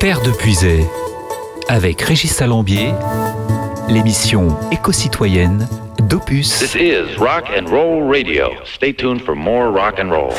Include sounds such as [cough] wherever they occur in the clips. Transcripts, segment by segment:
Terre de Puisay, avec Régis Salambier, l'émission éco-citoyenne d'Opus. This is Rock and Roll Radio. Stay tuned for more rock and roll.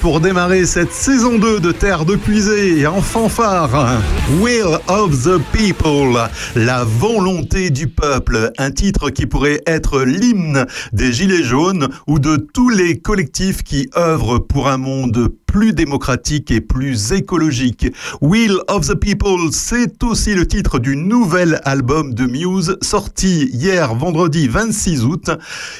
Pour démarrer cette saison 2 de Terre de Puisée en fanfare. Will of the People, la volonté du peuple, un titre qui pourrait être l'hymne des Gilets jaunes ou de tous les collectifs qui œuvrent pour un monde plus démocratique et plus écologique. Will of the People, c'est aussi le titre du nouvel album de Muse sorti hier vendredi 26 août.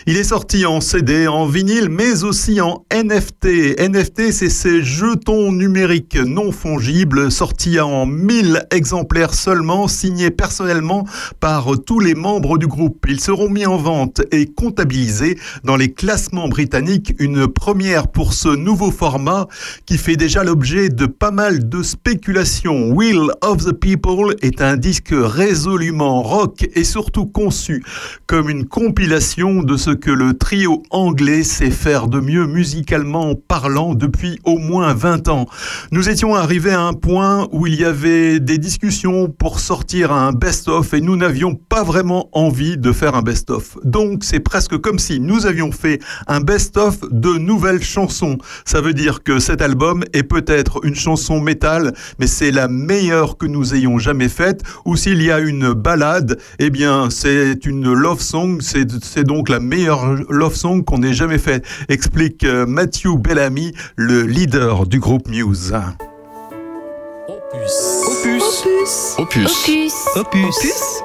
Il est sorti en CD, en vinyle, mais aussi en NFT. NFT, c'est ces jetons numériques non fongibles sortis en 1000 exemplaires seulement, signés personnellement par tous les membres du groupe. Ils seront mis en vente et comptabilisés dans les classements britanniques, une première pour ce nouveau format qui fait déjà l'objet de pas mal de spéculations. Will of the People est un disque résolument rock et surtout conçu comme une compilation de ce que le trio anglais sait faire de mieux musicalement parlant depuis au moins 20 ans. Nous étions arrivés à un point où il y avait des discussions pour sortir un best-of et nous n'avions pas vraiment envie de faire un best-of. Donc c'est presque comme si nous avions fait un best-of de nouvelles chansons. Ça veut dire que cet album est peut-être une chanson métal, mais c'est la meilleure que nous ayons jamais faite. Ou s'il y a une balade, eh bien c'est une love song, c'est donc la meilleure love song qu'on ait jamais faite, explique euh, Matthew Bellamy, le leader du groupe Muse. Opus. Opus. Opus. Opus. Opus.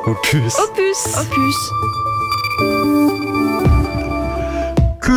Opus. Opus. Opus. Que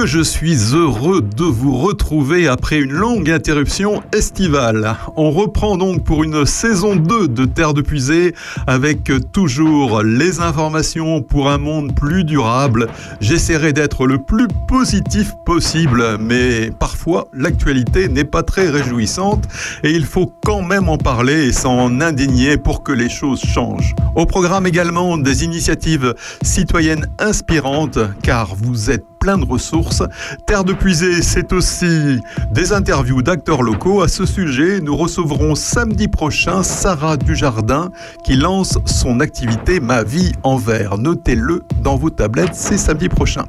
je suis heureux de vous retrouver après une longue interruption estivale. On reprend donc pour une saison 2 de Terre de Puisée avec toujours les informations pour un monde plus durable. J'essaierai d'être le plus positif possible, mais parfois l'actualité n'est pas très réjouissante et il faut quand même en parler et s'en indigner pour que les choses changent. Au programme également des initiatives citoyennes inspirantes car vous êtes plein de ressources. Terre de puisée, c'est aussi des interviews d'acteurs locaux. À ce sujet, nous recevrons samedi prochain Sarah Dujardin qui lance son activité Ma vie en verre. Notez-le dans vos tablettes, c'est samedi prochain.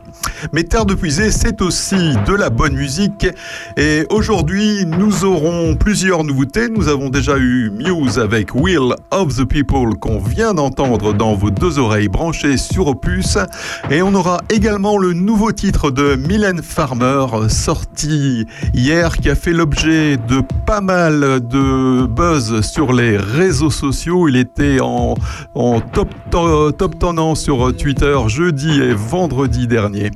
Mais Terre de puisée, c'est aussi de la bonne musique. Et aujourd'hui, nous aurons plusieurs nouveautés. Nous avons déjà eu Muse avec Will of the People qu'on vient d'entendre dans vos deux oreilles branchées sur Opus. Et on aura également le nouveau titre de Mylène Farmer sorti hier qui a fait l'objet de pas mal de buzz sur les réseaux sociaux. Il était en, en top, top tendance sur Twitter jeudi et vendredi dernier.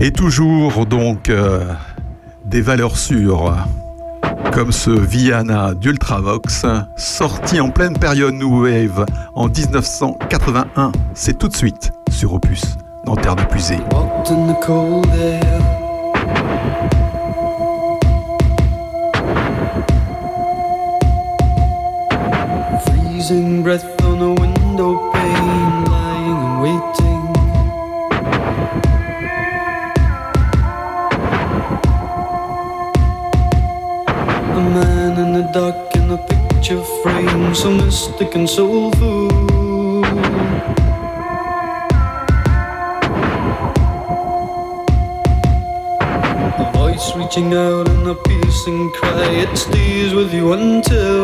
Et toujours donc euh, des valeurs sûres comme ce Viana d'Ultravox, sorti en pleine période New Wave en 1981. C'est tout de suite sur Opus dans Terre de Puisée. Breath on a window pane, lying and waiting. A man in the dark in a picture frame, so mystic and soulful. Reaching out in a piercing cry, it stays with you until.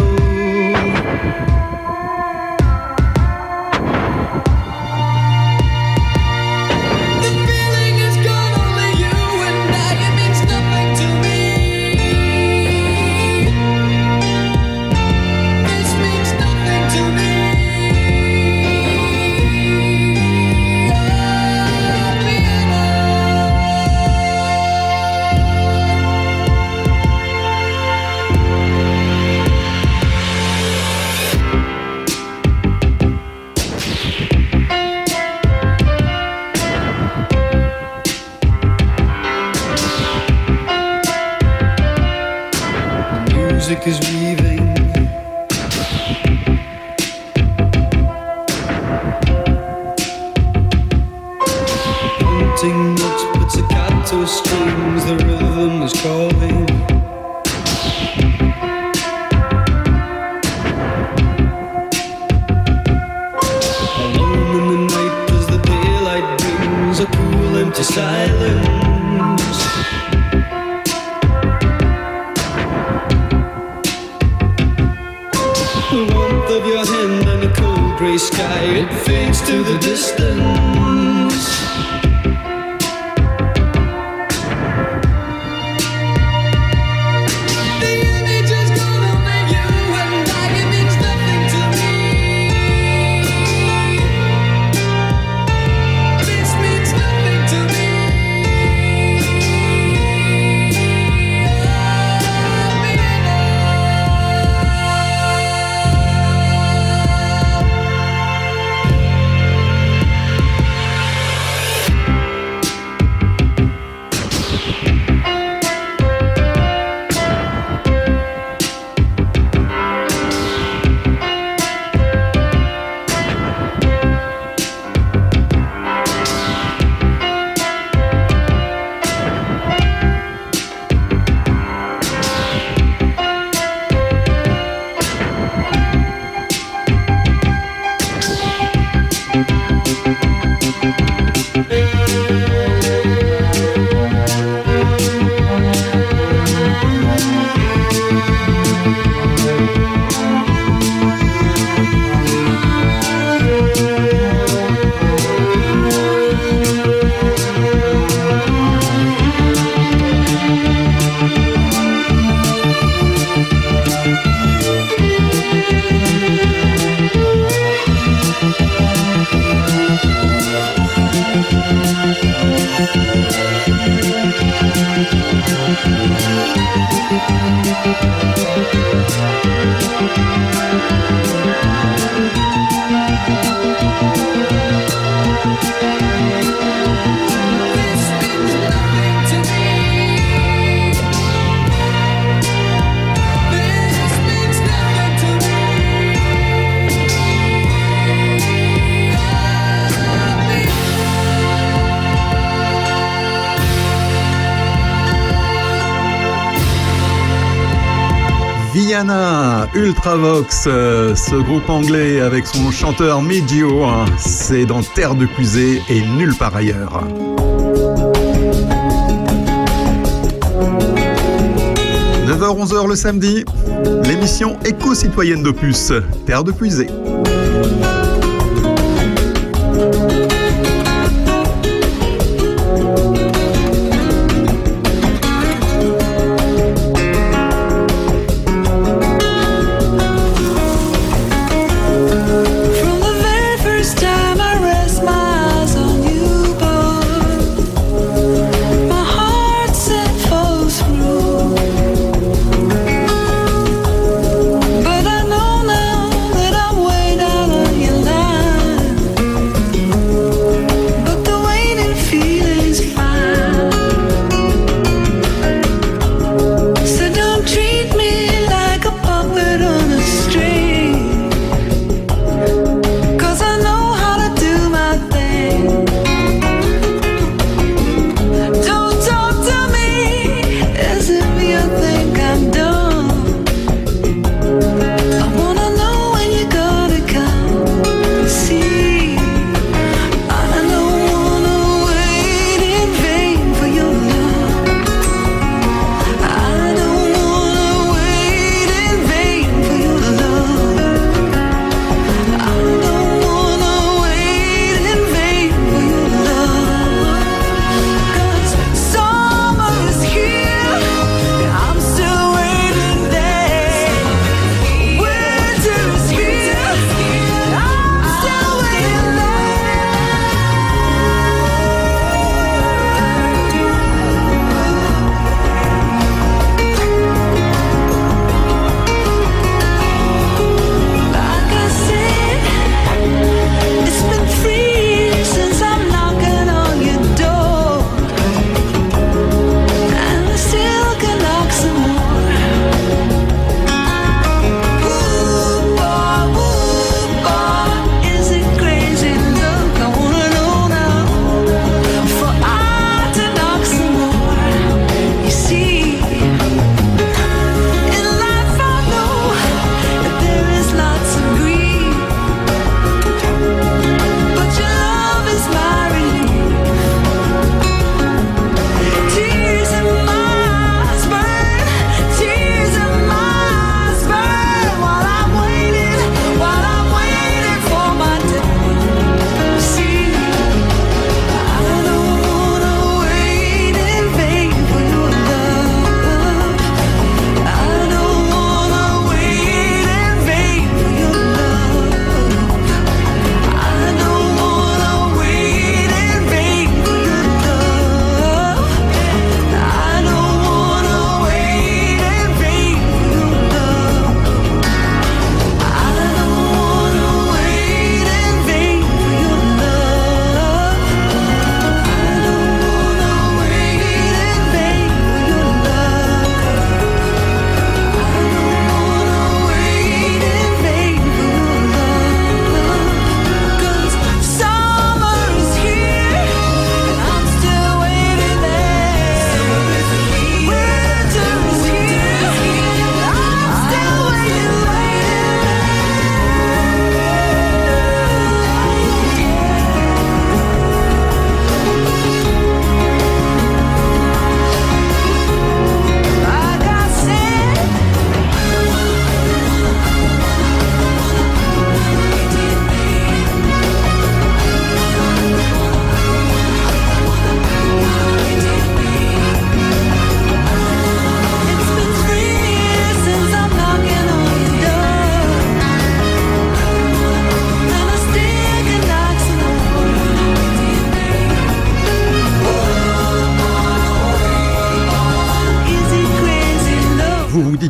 Euh, ce groupe anglais avec son chanteur Midio, hein. c'est dans Terre de Cusé et nulle part ailleurs. 9h-11h le samedi, l'émission éco-citoyenne d'Opus, Terre de Puisée.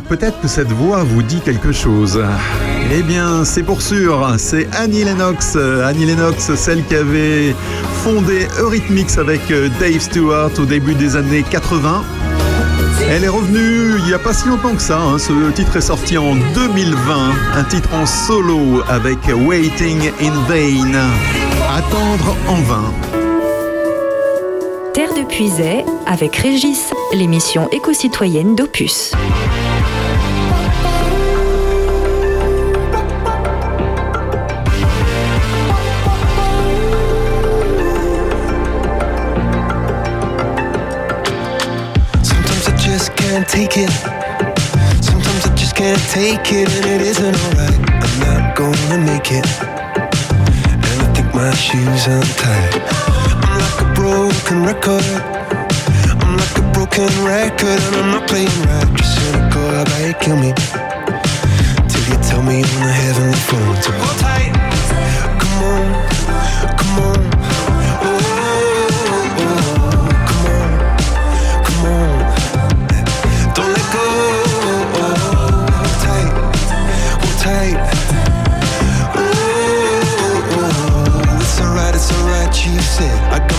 peut-être que cette voix vous dit quelque chose. Eh bien, c'est pour sûr, c'est Annie Lennox. Euh, Annie Lennox, celle qui avait fondé Eurythmics avec euh, Dave Stewart au début des années 80. Elle est revenue il n'y a pas si longtemps que ça. Hein. Ce titre est sorti en 2020, un titre en solo avec Waiting in Vain. Attendre en vain. Terre de Puisay avec Régis, l'émission éco-citoyenne d'Opus. Take it. Sometimes I just can't take it, and it isn't alright. I'm not gonna make it. And I think my shoes untied. I'm like a broken record. I'm like a broken record, and I'm not playing right. Just cynical, about you kill me? Till you tell me on the heavenly phone to hold tight.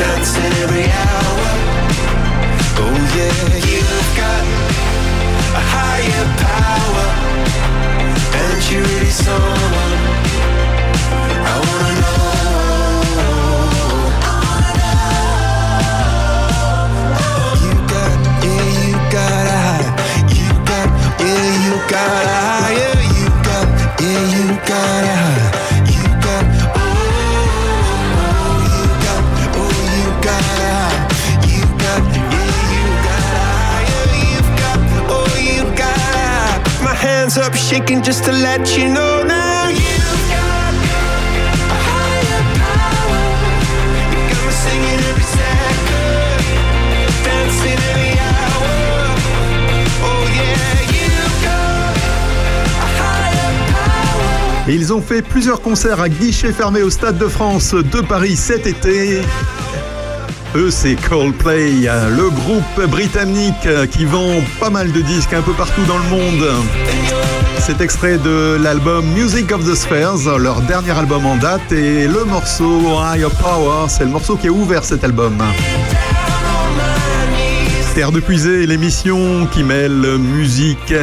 dancing every hour. Oh yeah, you've got a higher power, and you really someone I wanna know. You got, yeah, you got a. You got, yeah, you got a higher. You got, yeah, you got a. shaking just to let you know now. You've got a higher power. You got me singing every second, dancing every hour. Oh yeah. Et ils ont fait plusieurs concerts à guichet fermé au Stade de France de Paris cet été. Eux, c'est Coldplay, le groupe britannique qui vend pas mal de disques un peu partout dans le monde. C'est extrait de l'album Music of the Spheres, leur dernier album en date, et le morceau Higher Power, c'est le morceau qui a ouvert cet album. Terre de Puisée, l'émission qui mêle musique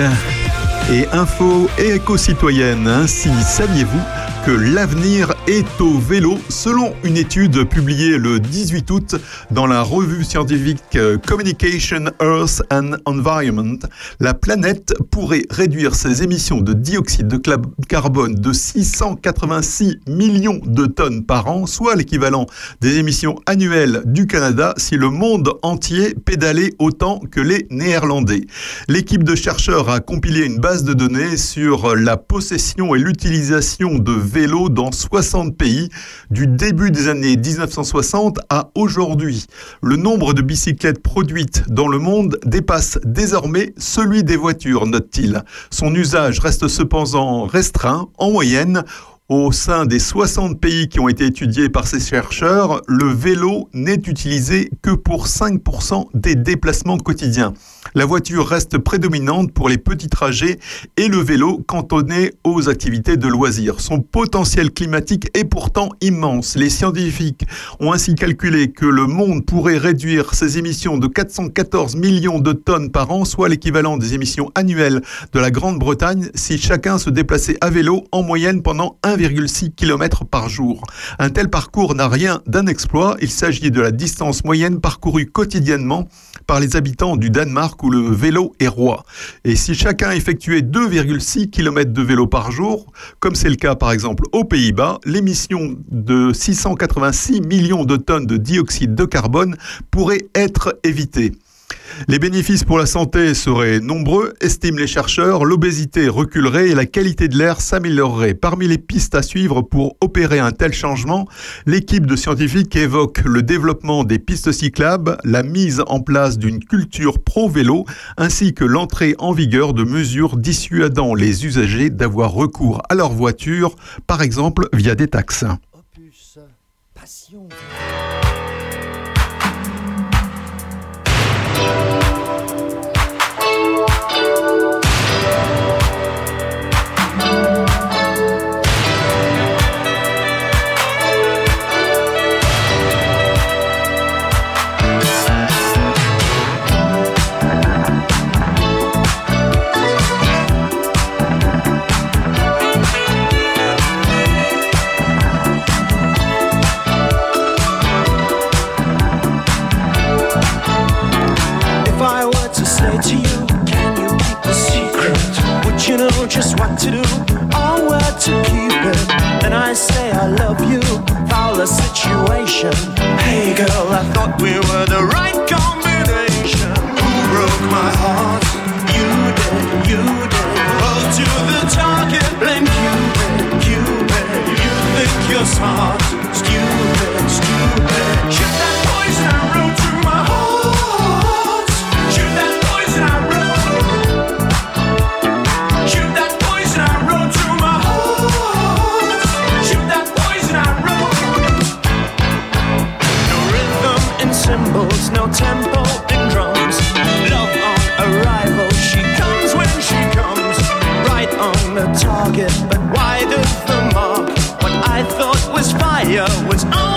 et info et éco-citoyenne. Ainsi, saviez-vous que l'avenir est au vélo Selon une étude publiée le 18 août dans la revue scientifique euh, Communication Earth and Environment, la planète pourrait réduire ses émissions de dioxyde de carbone de 686 millions de tonnes par an, soit l'équivalent des émissions annuelles du Canada si le monde entier pédalait autant que les Néerlandais. L'équipe de chercheurs a compilé une base de données sur la possession et l'utilisation de vélos dans 60 pays du début des années 1960 à aujourd'hui. Le nombre de bicyclettes produites dans le monde dépasse désormais celui des voitures, note-t-il. Son usage reste cependant restreint. En moyenne, au sein des 60 pays qui ont été étudiés par ces chercheurs, le vélo n'est utilisé que pour 5% des déplacements quotidiens. La voiture reste prédominante pour les petits trajets et le vélo cantonné aux activités de loisirs. Son potentiel climatique est pourtant immense. Les scientifiques ont ainsi calculé que le monde pourrait réduire ses émissions de 414 millions de tonnes par an, soit l'équivalent des émissions annuelles de la Grande-Bretagne, si chacun se déplaçait à vélo en moyenne pendant 1,6 km par jour. Un tel parcours n'a rien d'un exploit. Il s'agit de la distance moyenne parcourue quotidiennement par les habitants du Danemark où le vélo est roi. Et si chacun effectuait 2,6 km de vélo par jour, comme c'est le cas par exemple aux Pays-Bas, l'émission de 686 millions de tonnes de dioxyde de carbone pourrait être évitée. Les bénéfices pour la santé seraient nombreux, estiment les chercheurs, l'obésité reculerait et la qualité de l'air s'améliorerait. Parmi les pistes à suivre pour opérer un tel changement, l'équipe de scientifiques évoque le développement des pistes cyclables, la mise en place d'une culture pro-vélo, ainsi que l'entrée en vigueur de mesures dissuadant les usagers d'avoir recours à leur voiture, par exemple via des taxes. Passion. What to do or where to keep it? Then I say I love you, foul the situation. Hey girl, I thought we were the right combination. Who broke my heart? You did, you did. Roll to the target, blame Cupid, Cupid. You think you're smart, stupid. No tempo in drums. Love on arrival, she comes when she comes. Right on the target, but wide the mark. What I thought was fire was only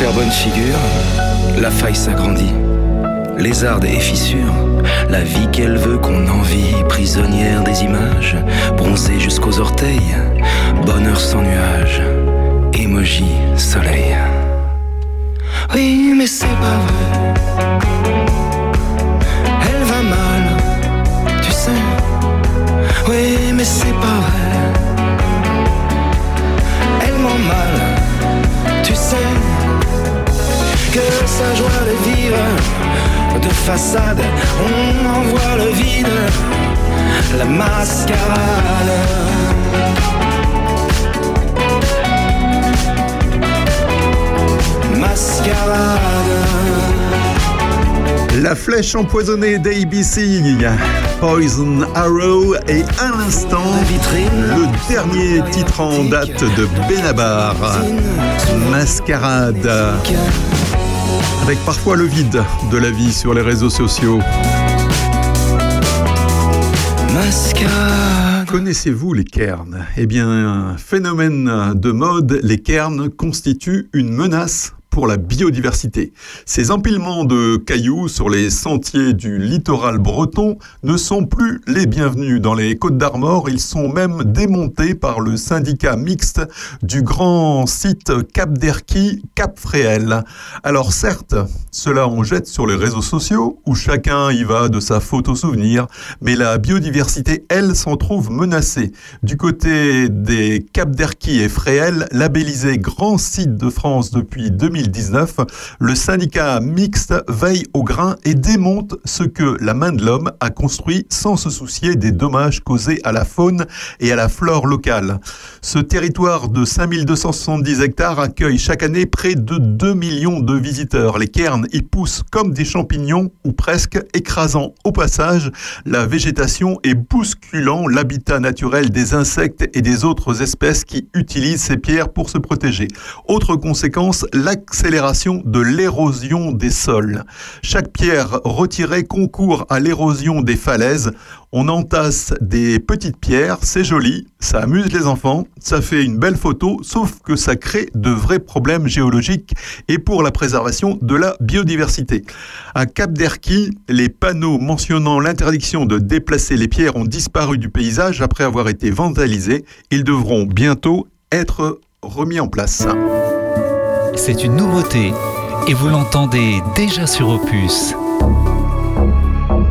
faire bonne figure, la faille s'agrandit. Lézarde et fissure, la vie qu'elle veut qu'on envie, prisonnière des images, bronzée jusqu'aux orteils, bonheur sans nuage, émoji soleil. Oui, mais c'est pas vrai. Elle va mal, tu sais. Oui, mais c'est pas vrai. Elle m'en mal, tu sais. Que sa joie de vivre, de façade, on en voit le vide, la mascarade. Mascarade. La flèche empoisonnée d'ABC, Poison Arrow et à l'instant le dernier titre en date de Benabar, Mascarade. Avec parfois le vide de la vie sur les réseaux sociaux. Mascarade. Connaissez-vous les cairns? Eh bien, phénomène de mode, les cairns constituent une menace pour la biodiversité. Ces empilements de cailloux sur les sentiers du littoral breton ne sont plus les bienvenus. Dans les Côtes d'Armor, ils sont même démontés par le syndicat mixte du grand site Cap d'Erquy, Cap Fréhel. Alors certes, cela on jette sur les réseaux sociaux où chacun y va de sa photo souvenir, mais la biodiversité, elle, s'en trouve menacée. Du côté des Cap d'Erquy et Fréhel, labellisés grand site de France depuis 2019, le syndicat mixte veille au grain et démonte ce que la main de l'homme a construit sans se soucier des dommages causés à la faune et à la flore locale. Ce territoire de 5270 hectares accueille chaque année près de 2 millions de visiteurs. Les cairns y poussent comme des champignons ou presque, écrasant au passage la végétation et bousculant l'habitat naturel des insectes et des autres espèces qui utilisent ces pierres pour se protéger. Autre conséquence, de l'érosion des sols. Chaque pierre retirée concourt à l'érosion des falaises. On entasse des petites pierres, c'est joli, ça amuse les enfants, ça fait une belle photo, sauf que ça crée de vrais problèmes géologiques et pour la préservation de la biodiversité. À Cap d'Erquy, les panneaux mentionnant l'interdiction de déplacer les pierres ont disparu du paysage après avoir été vandalisés. Ils devront bientôt être remis en place. C'est une nouveauté et vous l'entendez déjà sur Opus.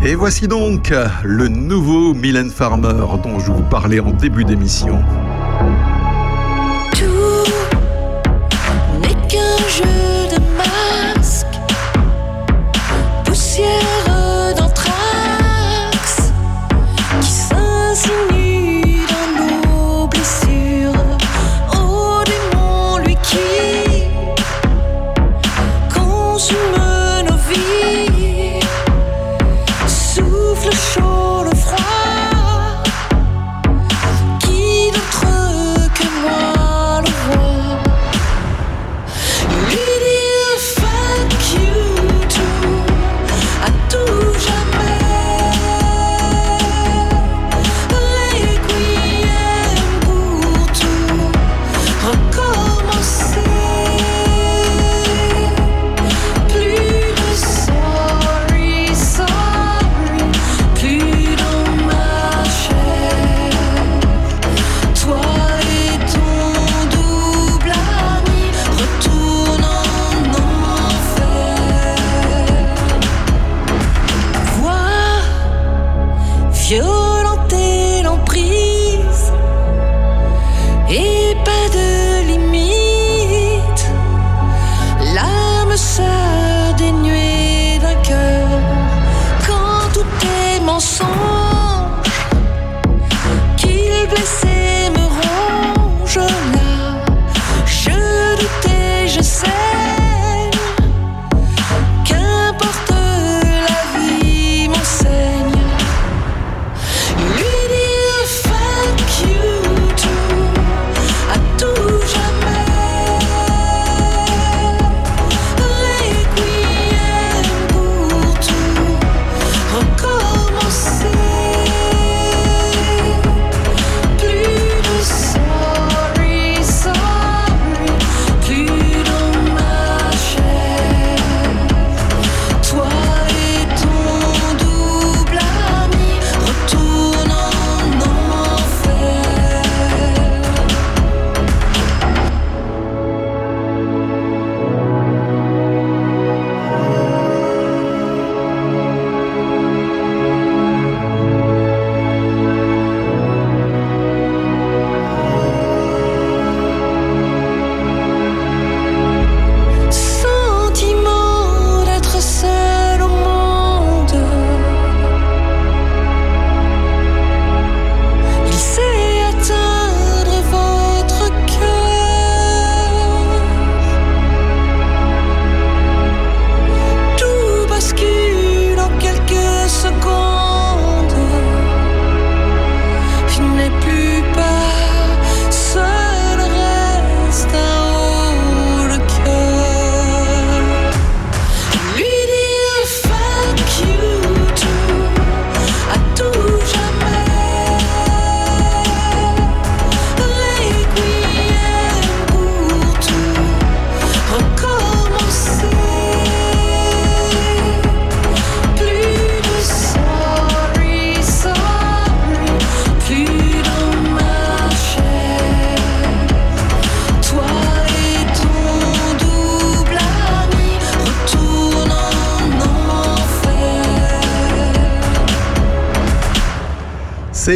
Et voici donc le nouveau Mylène Farmer dont je vous parlais en début d'émission.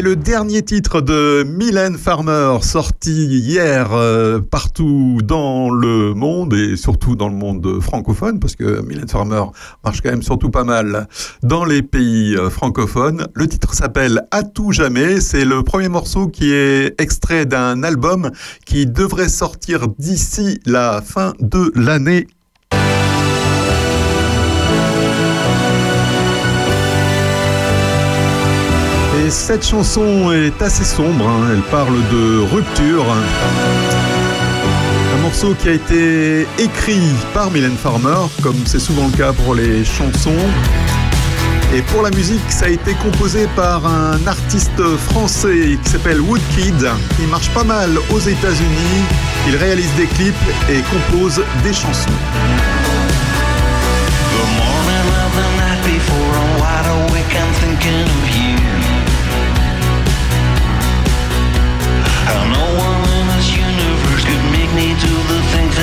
Le dernier titre de Mylène Farmer, sorti hier euh, partout dans le monde et surtout dans le monde francophone, parce que Mylène Farmer marche quand même surtout pas mal dans les pays euh, francophones. Le titre s'appelle À tout jamais. C'est le premier morceau qui est extrait d'un album qui devrait sortir d'ici la fin de l'année Et cette chanson est assez sombre, hein. elle parle de rupture. Un morceau qui a été écrit par Mylène Farmer, comme c'est souvent le cas pour les chansons. Et pour la musique, ça a été composé par un artiste français qui s'appelle Woodkid. Il marche pas mal aux États-Unis. Il réalise des clips et compose des chansons. Morning wide awake, I'm thinking of you.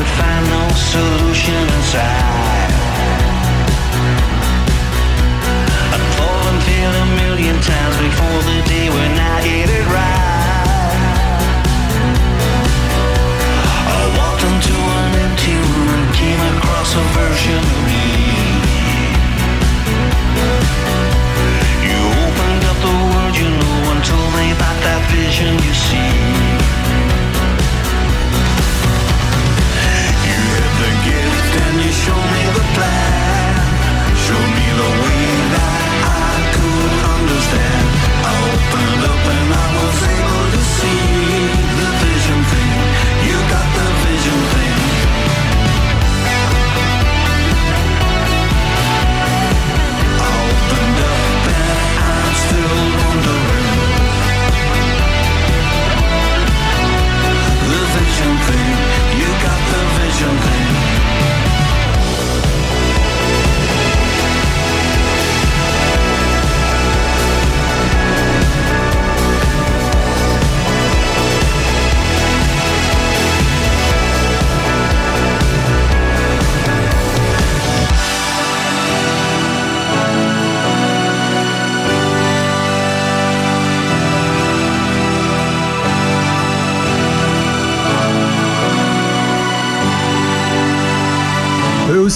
could find no solution inside. I'd fallen fail a million times before the day I it right. I walked into an empty room and came across a version of me. You opened up the world you know and told me about that vision you see.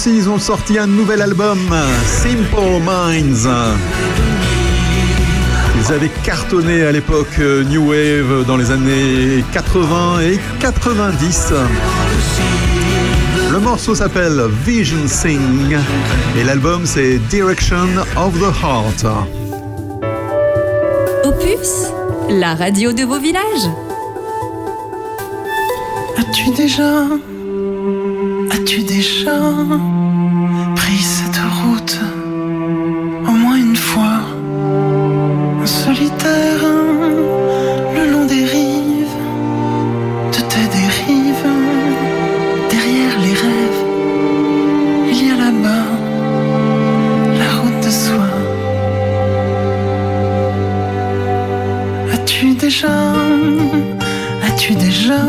Aussi, ils ont sorti un nouvel album, Simple Minds. Ils avaient cartonné à l'époque euh, New Wave dans les années 80 et 90. Le morceau s'appelle Vision Sing et l'album c'est Direction of the Heart. Opus, la radio de vos villages. As-tu déjà, as-tu déjà as-tu déjà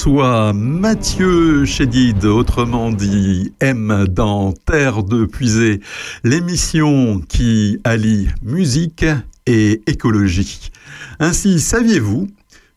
soi, Mathieu Chédid, autrement dit M dans Terre de Puisée, l'émission qui allie musique et écologie. Ainsi, saviez-vous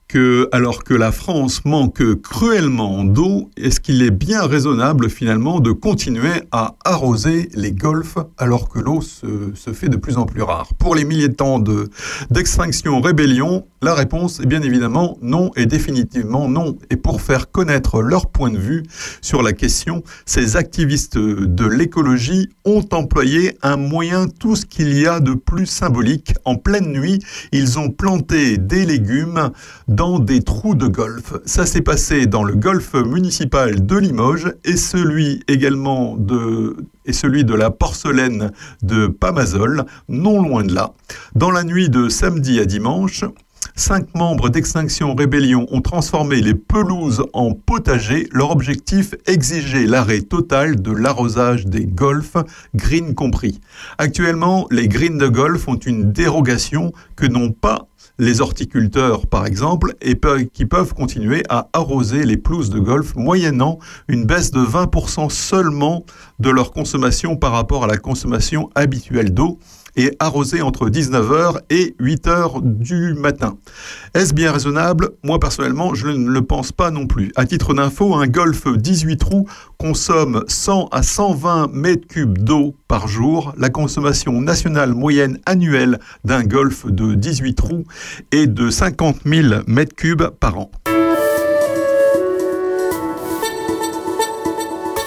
que, alors que la France manque cruellement d'eau, est-ce qu'il est bien raisonnable finalement de continuer à arroser les golfs alors que l'eau se, fait de plus en plus rare Pour les militants de- d'Extinction Rébellion, la réponse est bien évidemment non et définitivement non. Et pour faire connaître leur point de vue sur la question, ces activistes de l'écologie ont employé un moyen tout ce qu'il y a de plus symbolique. En pleine nuit, ils ont planté des légumes dans des trous de golf. Ça s'est passé dans le golf municipal de Limoges et celui également de et celui de la porcelaine de Pamazol, non loin de là. Dans la nuit de samedi à dimanche, Cinq membres d'Extinction Rébellion ont transformé les pelouses en potager. Leur objectif, exiger l'arrêt total de l'arrosage des golfs, green compris. Actuellement, les greens de golf ont une dérogation que n'ont pas les horticulteurs, par exemple, qui peuvent continuer à arroser les pelouses de golf moyennant une baisse de 20% seulement de leur consommation par rapport à la consommation habituelle d'eau et arroser entre 19h et 8h du matin. Est-ce bien raisonnable? Moi personnellement, je ne le pense pas non plus. À titre d'info, un golf 18 trous consomme 100 à 120 mètres cubes d'eau par jour. La consommation nationale moyenne annuelle d'un golf de 18 trous est de 50 000 mètres cubes par an.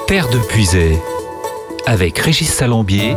Terre de Puisay, avec Régis Salambier,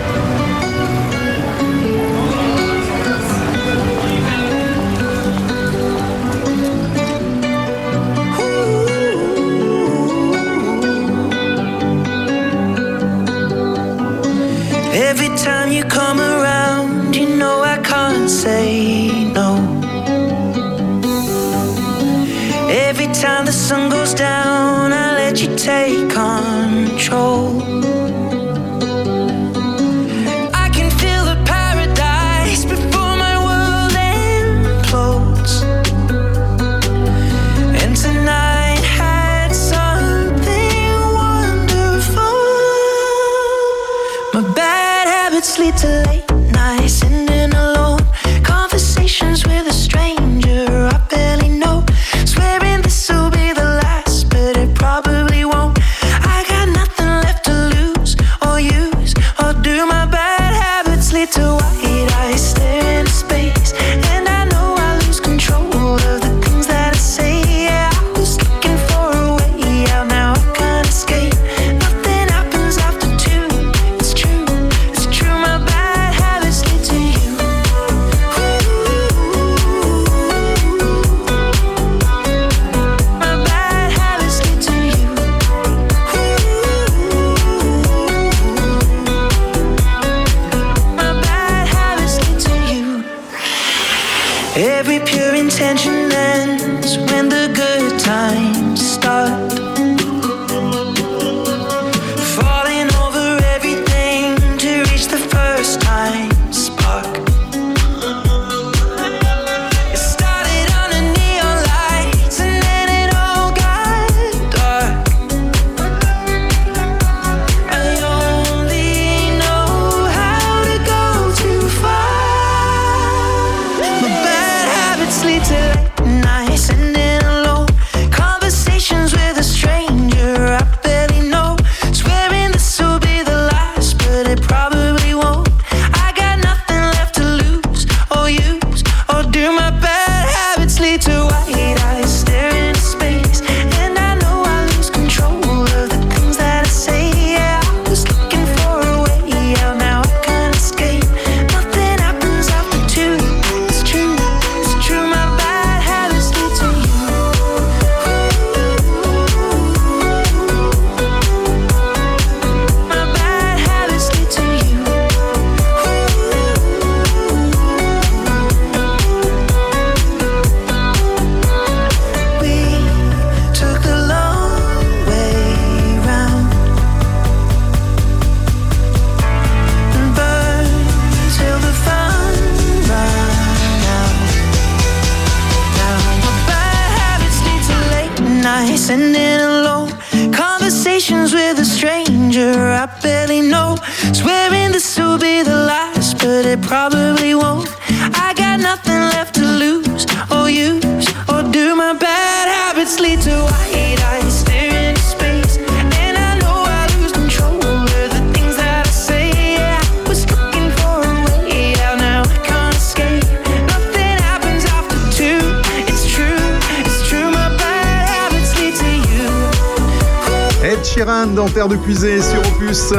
Sheeran dans Terre de Puisée sur Opus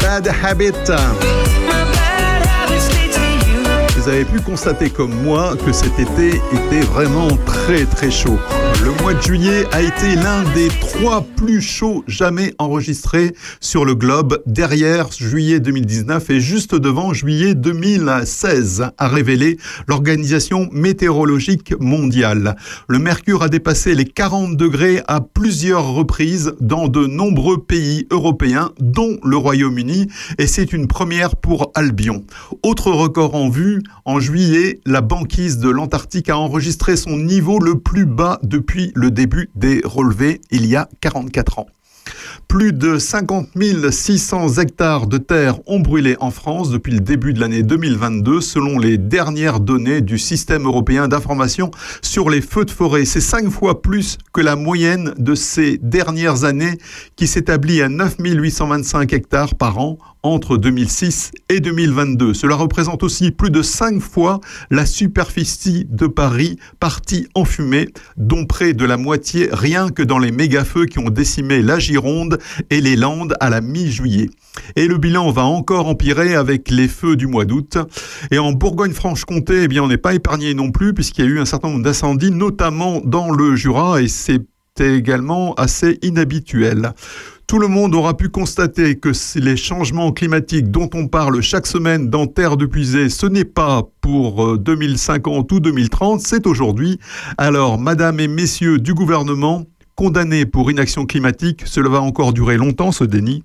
Bad Habit. Vous avez pu constater comme moi que cet été était vraiment très très chaud. Le mois de juillet a été l'un des trois plus chauds jamais enregistrés sur le globe, derrière juillet 2019 et juste devant juillet 2016, a révélé l'Organisation météorologique mondiale. Le mercure a dépassé les 40 degrés à plusieurs reprises dans de nombreux pays européens, dont le Royaume-Uni, et c'est une première pour Albion. Autre record en vue, en juillet, la banquise de l'Antarctique a enregistré son niveau le plus bas depuis le début des relevés il y a 44 ans. Plus de 50 600 hectares de terre ont brûlé en France depuis le début de l'année 2022, selon les dernières données du système européen d'information sur les feux de forêt. C'est cinq fois plus que la moyenne de ces dernières années qui s'établit à 9 825 hectares par an entre 2006 et 2022. Cela représente aussi plus de cinq fois la superficie de Paris partie en fumée, dont près de la moitié rien que dans les méga-feux qui ont décimé la Gironde et les Landes à la mi-juillet. Et le bilan va encore empirer avec les feux du mois d'août. Et en Bourgogne-Franche-Comté, eh bien, on n'est pas épargné non plus, puisqu'il y a eu un certain nombre d'incendies, notamment dans le Jura, et c'est également assez inhabituel. Tout le monde aura pu constater que les changements climatiques dont on parle chaque semaine dans Terre de Puisée, ce n'est pas pour euh, 2050 ou 2030, c'est aujourd'hui. Alors, madame et messieurs du gouvernement, Condamné pour inaction climatique, cela va encore durer longtemps ce déni.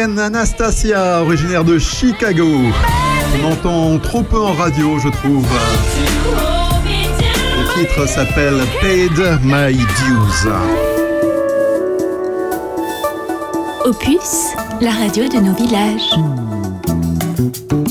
Anastasia, originaire de Chicago. On entend trop peu en radio, je trouve. Le titre s'appelle Paid My Dues. Opus, la radio de nos villages. Hmm.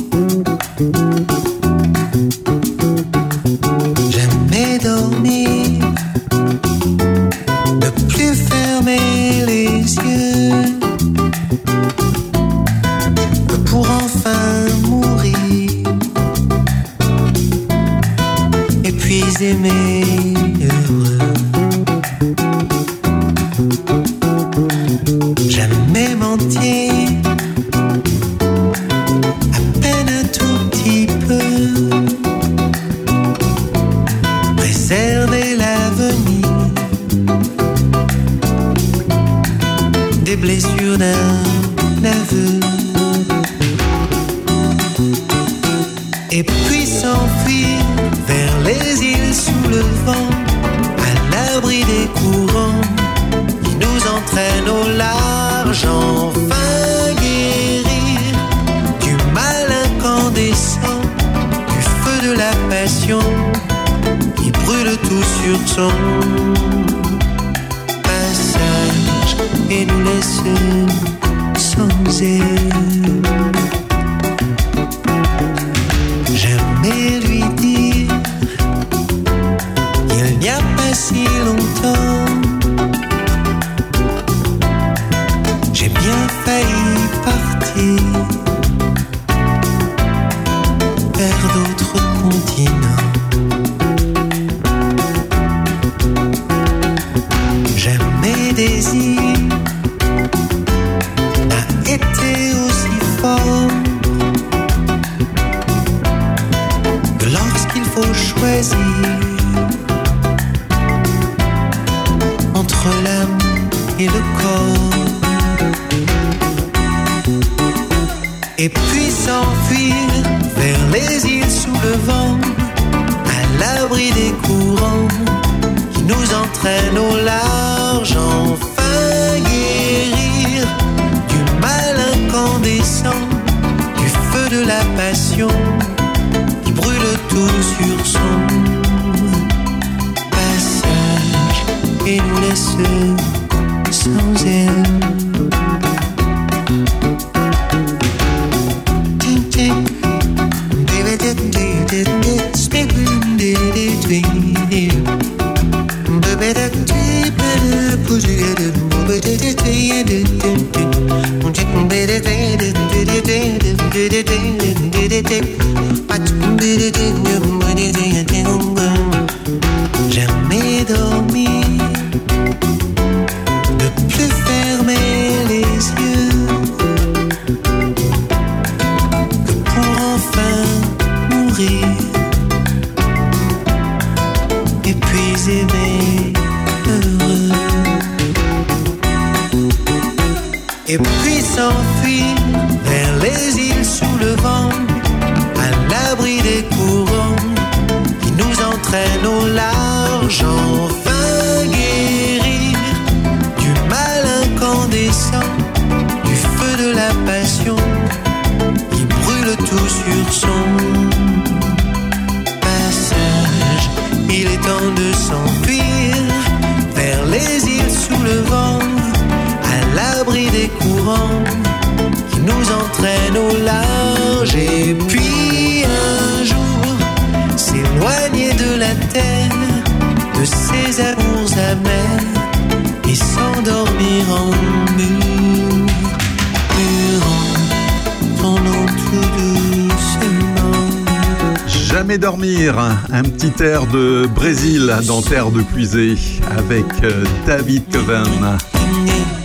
De Brésil dans Terre de Puisée avec euh, David Coven.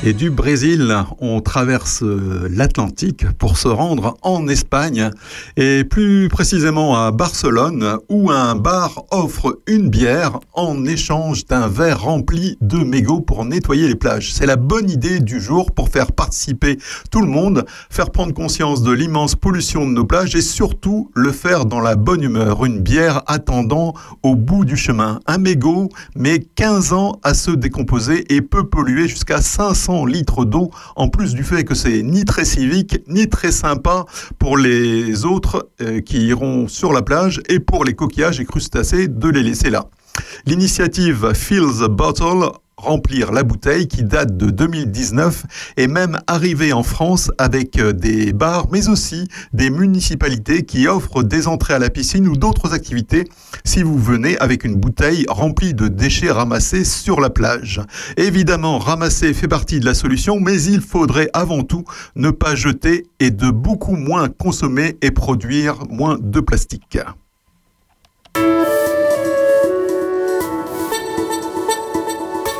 Et du Brésil, on traverse euh, l'Atlantique pour se rendre en Espagne et plus précisément à Barcelone où un bar offre une bière en échange d'un verre rempli de mégots pour nettoyer les plages. C'est la bonne idée du jour pour faire participer tout le monde, faire prendre conscience de l'immense pollution de nos plages et surtout le faire dans la bonne humeur. Une bière attendant au bout du chemin. Un mégot met 15 ans à se décomposer et peut polluer jusqu'à 500 litres d'eau, en plus du fait que c'est ni très civique, ni très sympa pour les autres euh, qui iront sur la plage et pour les coquillages et crustacés de les laisser là. L'initiative Fill the Bottle remplir la bouteille qui date de 2019 est même arrivée en France avec euh, des bars mais aussi des municipalités qui offrent des entrées à la piscine ou d'autres activités si vous venez avec une bouteille remplie de déchets ramassés sur la plage. Évidemment, ramasser fait partie de la solution mais il faudrait avant tout ne pas jeter et de beaucoup moins consommer et produire moins de plastique.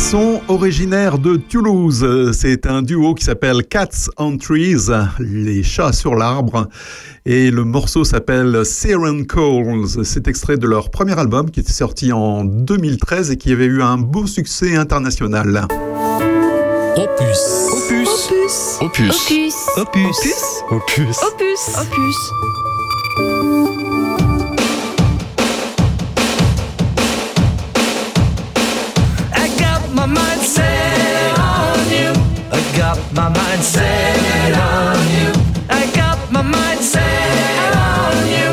Ils sont originaires de Toulouse. C'est un duo qui s'appelle Cats on Trees, les chats sur l'arbre. Et le morceau s'appelle Siren Calls. C'est extrait de leur premier album qui était sorti en 2013 et qui avait eu un beau succès international. Opus. Opus. Opus. Opus. Opus. Opus. Opus. Opus. I my mind set on you. I got my mind set on you.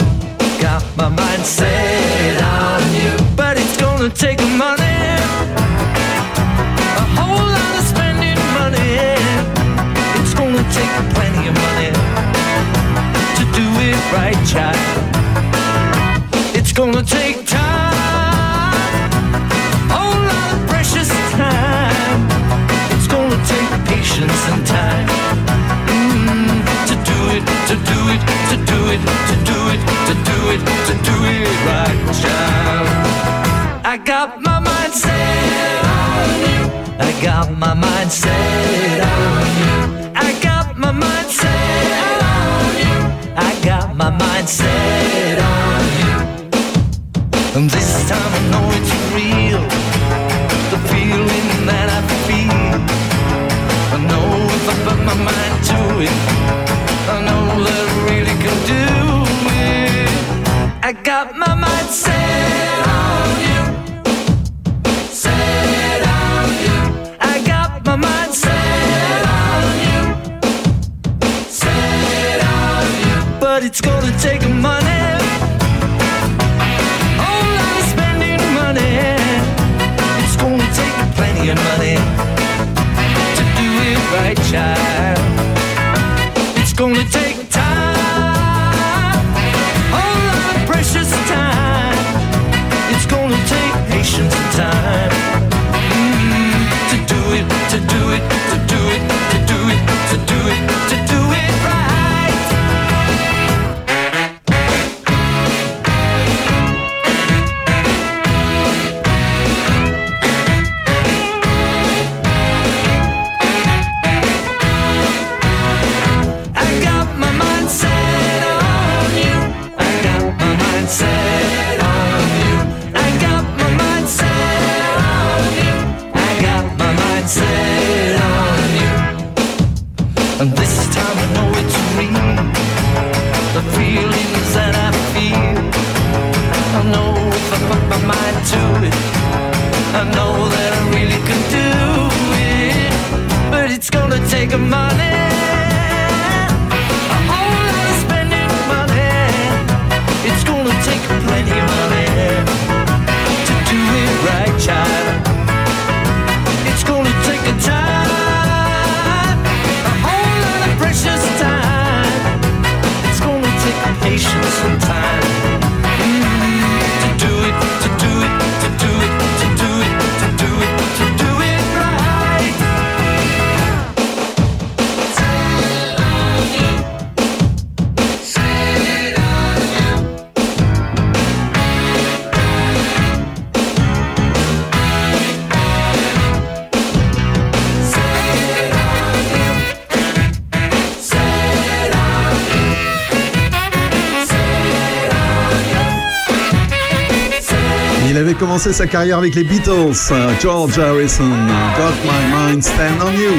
Got my mind set on you. But it's gonna take money. A whole lot of spending money. It's gonna take plenty of money to do it right, child. It's gonna take time. It, to do it, to do it, to do it right, child. I got my mind set on you. I got my mind set on you. I got my mind set on you. I got my mind set on you. And this time I know it's real. The feeling that I feel. I know if I put my mind to it, got my mind set commencé sa carrière avec les Beatles, George Harrison, Got My Mind Stand on You.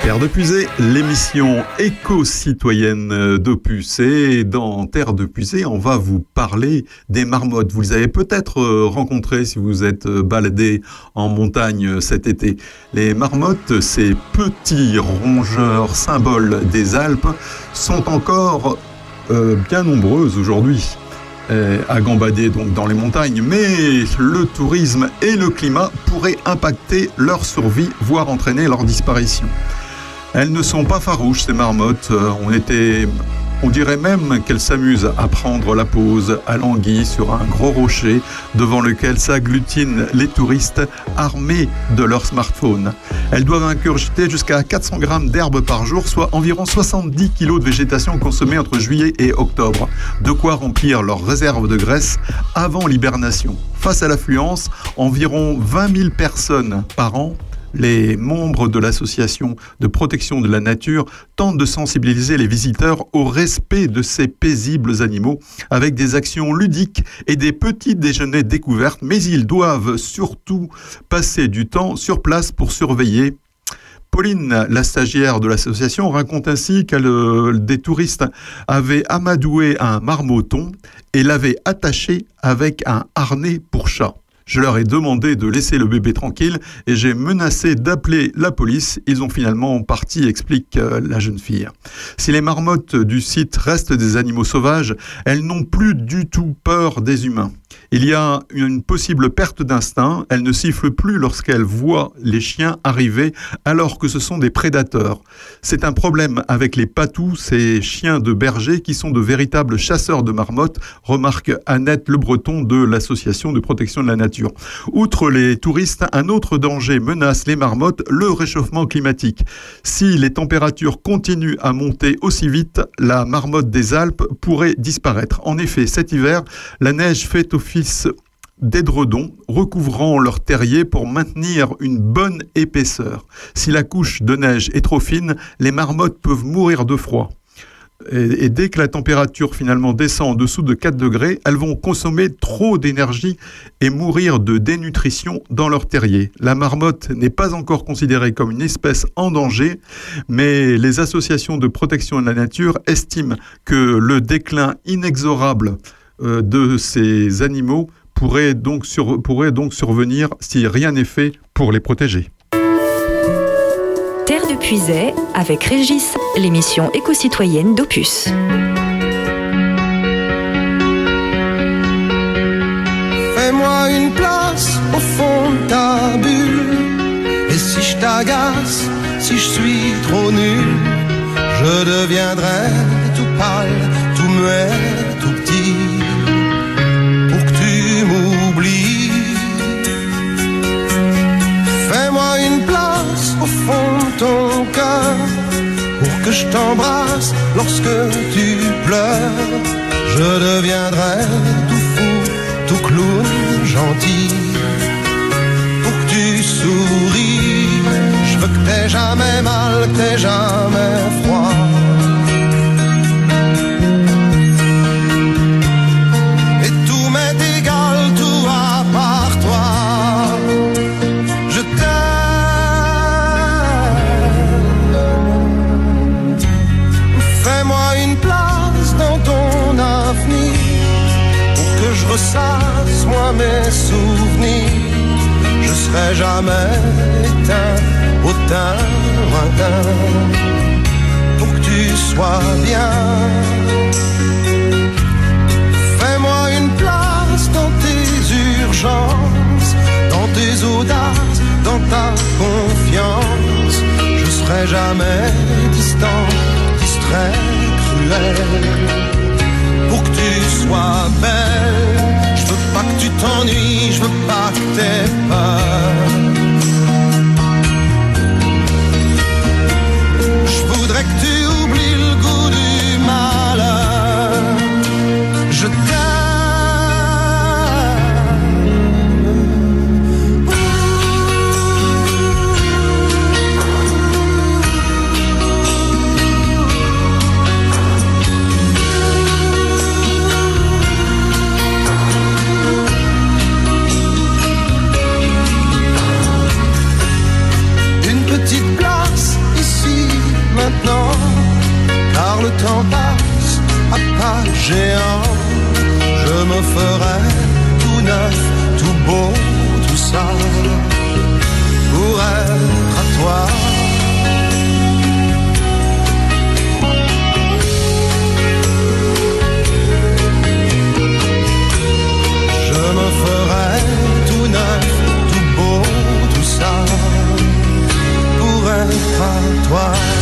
Terre de Pusée, l'émission éco-citoyenne d'Opus. Et dans Terre de Pusée, on va vous parler des marmottes. Vous les avez peut-être euh, rencontrées si vous êtes euh, baladé en montagne euh, cet été. Les marmottes, ces petits rongeurs symboles des Alpes, sont encore euh, bien nombreuses aujourd'hui euh, à gambader donc dans les montagnes, mais le tourisme et le climat pourraient impacter leur survie, voire entraîner leur disparition. Elles ne sont pas farouches, ces marmottes. Euh, On était, on dirait même qu'elles s'amusent à prendre la pause à l'anguille sur un gros rocher devant lequel s'agglutinent les touristes armés de leur smartphone. Elles doivent incurgiter jusqu'à 400 grammes d'herbe par jour, soit environ 70 kilos de végétation consommée entre juillet et octobre. De quoi remplir leurs réserves de graisse avant l'hibernation. Face à l'affluence, environ 20 000 personnes par an Les membres de l'association de protection de la nature tentent de sensibiliser les visiteurs au respect de ces paisibles animaux avec des actions ludiques et des petits déjeuners découvertes, mais ils doivent surtout passer du temps sur place pour surveiller Pauline, la stagiaire de l'association, raconte ainsi que le- des touristes avaient amadoué un marmotton et l'avaient attaché avec un harnais pour chat. Je leur ai demandé de laisser le bébé tranquille et j'ai menacé d'appeler la police. Ils ont finalement parti, explique euh, la jeune fille. Si les marmottes du site restent des animaux sauvages, elles n'ont plus du tout peur des humains. Il y a une possible perte d'instinct. Elles ne sifflent plus lorsqu'elles voient les chiens arriver alors que ce sont des prédateurs. C'est un problème avec les patous, ces chiens de berger qui sont de véritables chasseurs de marmottes, remarque Annette Le Breton de l'Association de protection de la nature. Outre les touristes, un autre danger menace les marmottes, le réchauffement climatique. Si les températures continuent à monter aussi vite, la marmotte des Alpes pourrait disparaître. En effet, cet hiver, la neige fait office d'édredons recouvrant leur terrier pour maintenir une bonne épaisseur. Si la couche de neige est trop fine, les marmottes peuvent mourir de froid. Et, dès que la température finalement descend en dessous de 4 degrés, elles vont consommer trop d'énergie et mourir de dénutrition dans leur terrier. La marmotte n'est pas encore considérée comme une espèce en danger, mais les associations de protection de la nature estiment que le déclin inexorable de ces animaux pourrait donc, sur- pourrait donc survenir si rien n'est fait pour les protéger. Terre de Puisay avec Régis, l'émission éco-citoyenne d'Opus. Fais-moi une place au fond de ta bulle. Et si je t'agace, si je suis trop nul, je deviendrai tout pâle, tout muet, Pour que je t'embrasse lorsque tu pleures. Je deviendrai tout fou, tout clown gentil. Pour que tu souris, je veux que t'aies jamais mal, que t'aies jamais froid. Jamais éteint au teint lointain pour que tu sois bien. Fais-moi une place dans tes urgences, dans tes audaces, dans ta confiance. Je serai jamais distant, distrait, cruel. Pour que tu sois belle, pas que tu t'ennuies, je veux pas que t'aies. géant. Je me ferai tout neuf, tout beau, tout sale pour être à toi. Je me ferai tout neuf, tout beau, tout sale pour être à toi.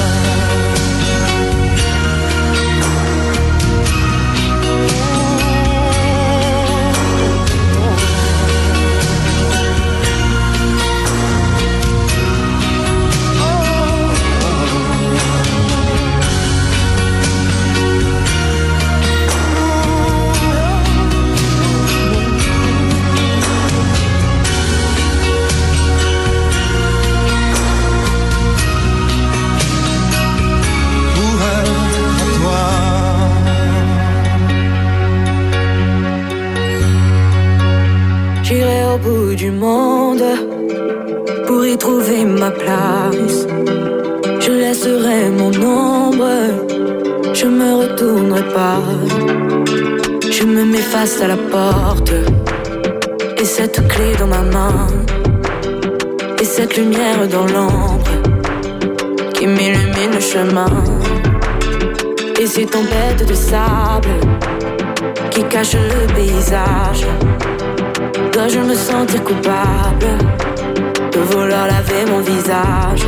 Pour y trouver ma place. Je laisserai mon ombre, je me retournerai pas. Je me mets face à la porte, et cette clé dans ma main, et cette lumière dans l'ombre qui m'illumine le chemin. Et ces tempêtes de sable qui cachent le paysage. Dois-je me sentir coupable de vouloir laver mon visage?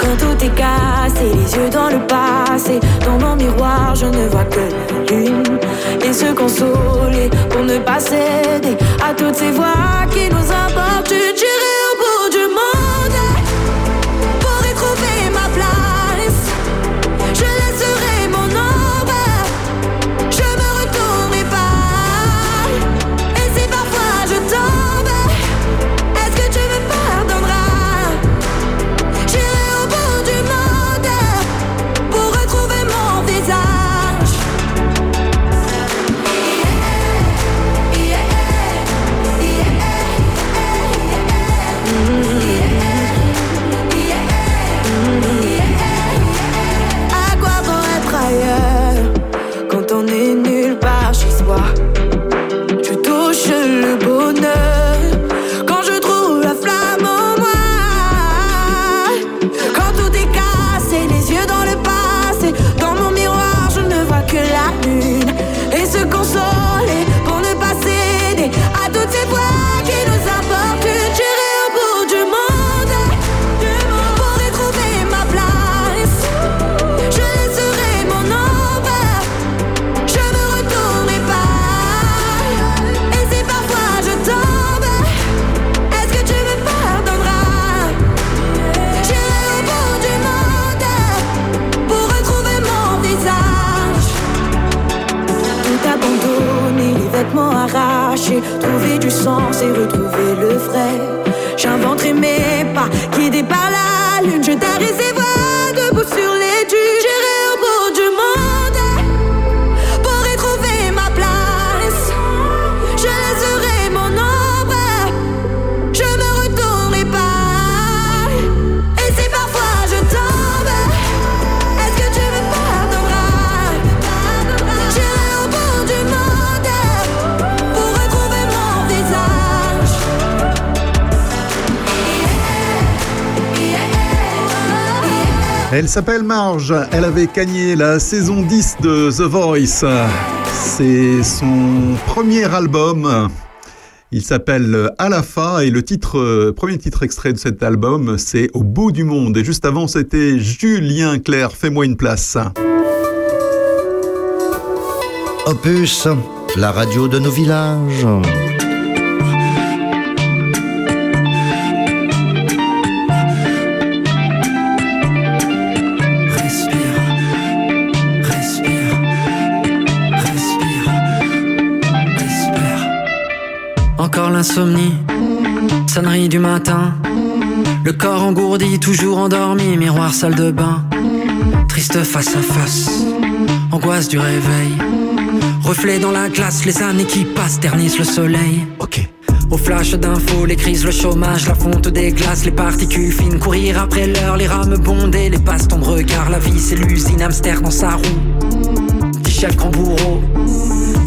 Quand tout est cassé, les yeux dans le passé, dans mon miroir, je ne vois que la lune. Et se consoler pour ne pas céder à toutes ces voix qui nous importunent. Elle avait gagné la saison 10 de The Voice. C'est son premier album. Il s'appelle Alafa et le titre, euh, premier titre extrait de cet album, c'est Au bout du monde. Et juste avant, c'était Julien Clerc, Fais-moi une place. Opus, la radio de nos villages. L'insomnie, sonnerie du matin. Le corps engourdi, toujours endormi, miroir salle de bain. Triste face à face, angoisse du réveil. Reflet dans la glace, les années qui passent ternissent le soleil. Ok. Au flash d'infos, les crises, le chômage, la fonte des glaces, les particules fines, courir après l'heure, les rames bondées, les bastons de regard, la vie c'est l'usine hamster dans sa roue. Petit chef grand bourreau,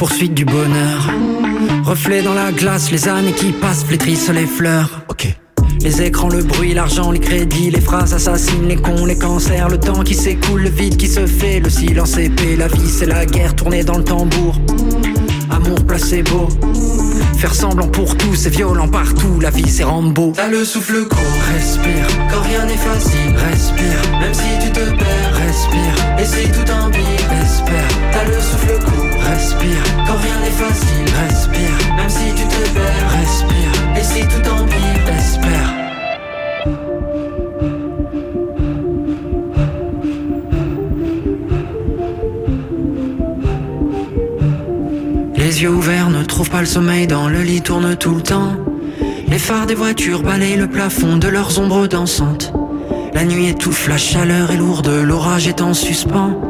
poursuite du bonheur. Reflet dans la glace, les années qui passent flétrissent les fleurs. Ok. Les écrans, le bruit, l'argent, les crédits, les phrases assassines, les cons, les cancers, le temps qui s'écoule, le vide qui se fait, le silence épais, la vie c'est la guerre tournée dans le tambour. Amour placebo, faire semblant pour tout, c'est violent partout, la vie c'est Rambo. T'as le souffle court, respire, quand rien n'est facile, respire, même si tu te perds, respire, et si tout empire, espère. T'as le souffle court, respire. Quand rien n'est facile, respire. Même si tu te perds, respire. Et si tout empire, espère. Les yeux ouverts ne trouvent pas le sommeil dans le lit tourne tout le temps. Les phares des voitures balayent le plafond de leurs ombres dansantes. La nuit étouffe, la chaleur est lourde, l'orage est en suspens.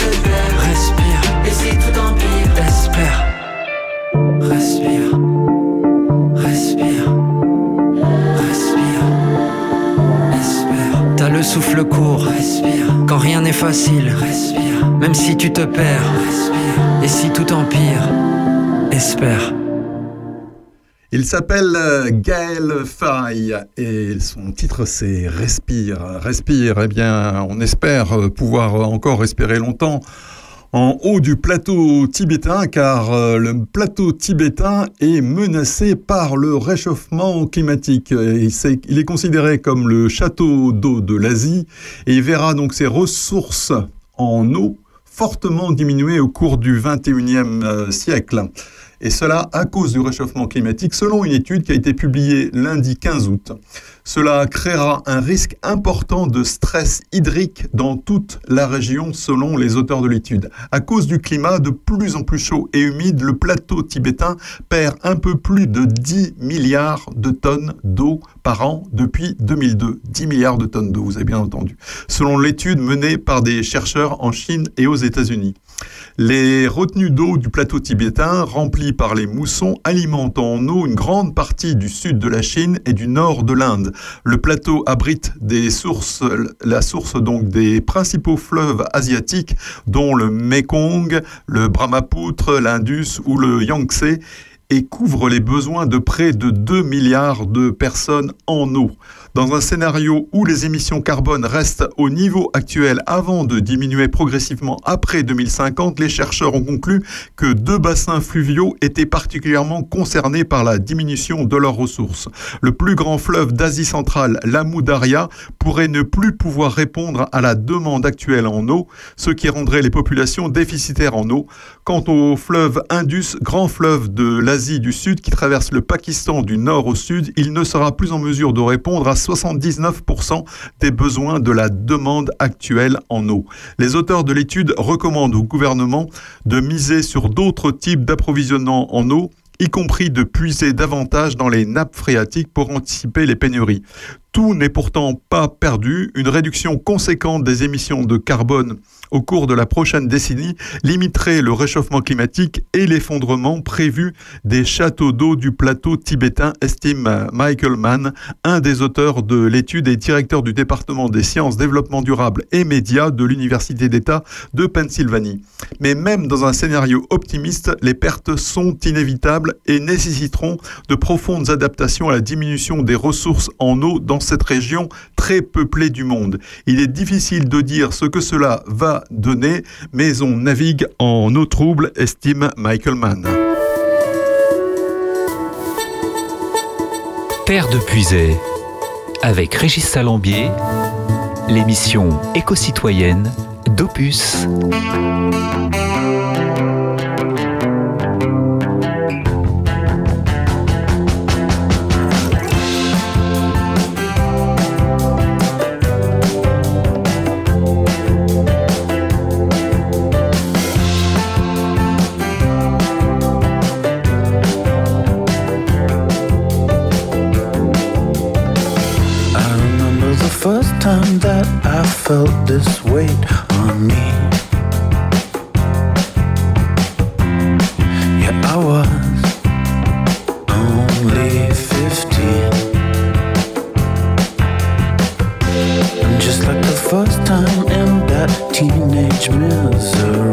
respire, et si tout empire, espère. Respire, respire, respire, espère. T'as le souffle court, respire, quand rien n'est facile, respire, même si tu te perds, respire, et si tout empire, espère. Il s'appelle euh, Gaël Faye et son titre c'est Respire. Respire, eh bien, on espère euh, pouvoir encore respirer longtemps en haut du plateau tibétain car euh, le plateau tibétain est menacé par le réchauffement climatique. Il est considéré comme le château d'eau de l'Asie et il verra donc ses ressources en eau fortement diminuer au cours du 21e euh, siècle. Et cela à cause du réchauffement climatique, selon une étude qui a été publiée lundi 15 août. Cela créera un risque important de stress hydrique dans toute la région, selon les auteurs de l'étude. À cause du climat de plus en plus chaud et humide, le plateau tibétain perd un peu plus de 10 milliards de tonnes d'eau par an depuis 2002. 10 milliards de tonnes d'eau, vous avez bien entendu. Selon l'étude menée par des chercheurs en Chine et aux États-Unis. Les retenues d'eau du plateau tibétain, remplies par les moussons, alimentent en eau une grande partie du sud de la Chine et du nord de l'Inde. Le plateau abrite la source donc des principaux fleuves asiatiques, dont le Mekong, le Brahmapoutre, l'Indus ou le Yangtze, et couvre les besoins de près de 2 milliards de personnes en eau. Dans un scénario où les émissions carbone restent au niveau actuel avant de diminuer progressivement après 2050, les chercheurs ont conclu que deux bassins fluviaux étaient particulièrement concernés par la diminution de leurs ressources. Le plus grand fleuve d'Asie centrale, l'Amu Darya, pourrait ne plus pouvoir répondre à la demande actuelle en eau, ce qui rendrait les populations déficitaires en eau. Quant au fleuve Indus, grand fleuve de l'Asie du Sud qui traverse le Pakistan du nord au sud, il ne sera plus en mesure de répondre à 79% des besoins de la demande actuelle en eau. Les auteurs de l'étude recommandent au gouvernement de miser sur d'autres types d'approvisionnement en eau y compris de puiser davantage dans les nappes phréatiques pour anticiper les pénuries. Tout n'est pourtant pas perdu. Une réduction conséquente des émissions de carbone au cours de la prochaine décennie limiterait le réchauffement climatique et l'effondrement prévu des châteaux d'eau du plateau tibétain, estime Michael Mann, un des auteurs de l'étude et directeur du département des sciences, développement durable et médias de l'Université d'État de Pennsylvanie. Mais même dans un scénario optimiste, les pertes sont inévitables et nécessiteront de profondes adaptations à la diminution des ressources en eau dans cette région très peuplée du monde. Il est difficile de dire ce que cela va donner, mais on navigue en eau trouble, estime Michael Mann. Terre de Puisay, avec Régis Salambier, l'émission éco-citoyenne d'Opus. Felt this weight on me. Yeah, I was only 15. And just like the first time in that teenage misery.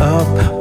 Up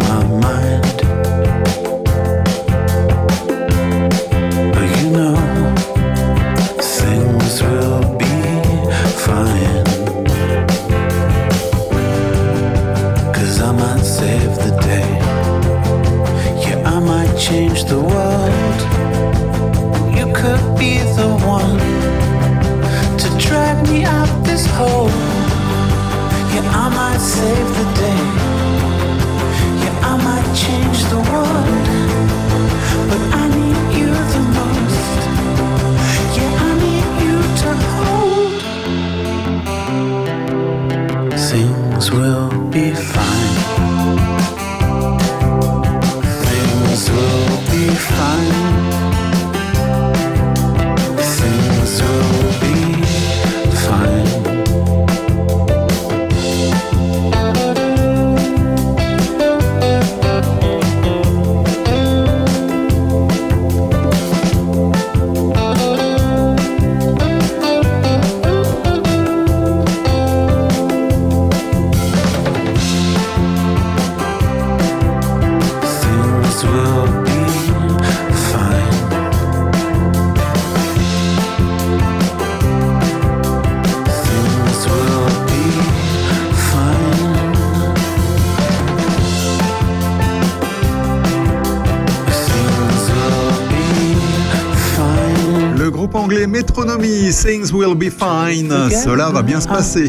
Metronomy, Things Will Be Fine, cela va bien se passer.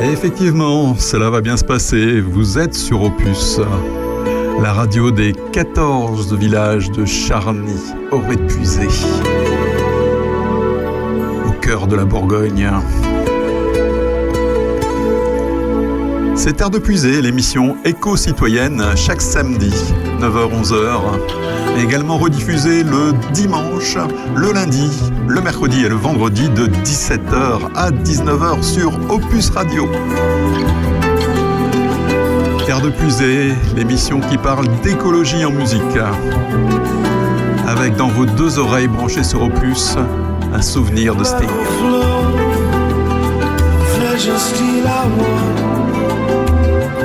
Et effectivement, cela va bien se passer. Vous êtes sur Opus, la radio des 14 villages de Charny, au Puisé, au cœur de la Bourgogne. C'est Terre de Puisée, l'émission éco-citoyenne, chaque samedi, 9h-11h. Également rediffusée le dimanche, le lundi, le mercredi et le vendredi de 17h à 19h sur Opus Radio. Terre de Puisée, l'émission qui parle d'écologie en musique. Avec dans vos deux oreilles branchées sur Opus, un souvenir de Sting.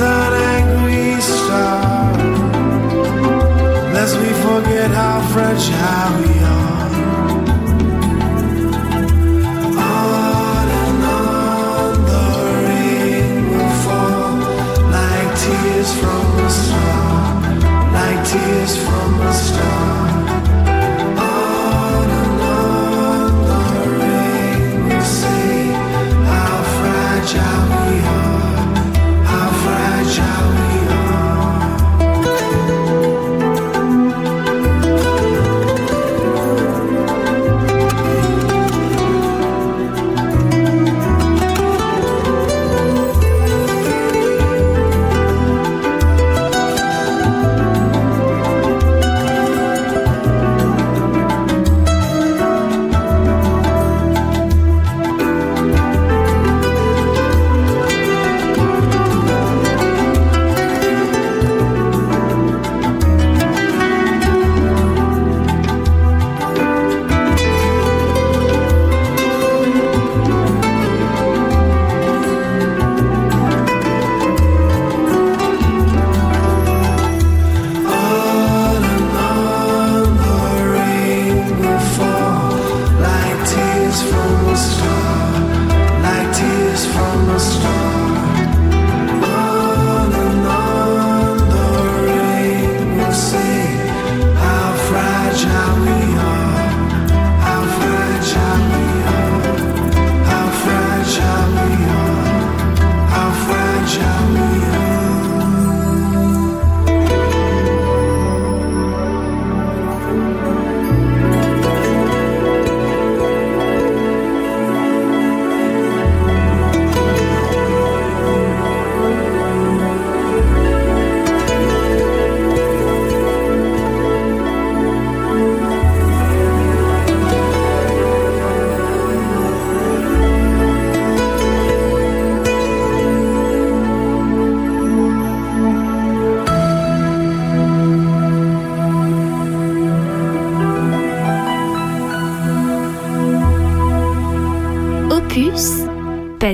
an angry star. Lest we forget how fragile we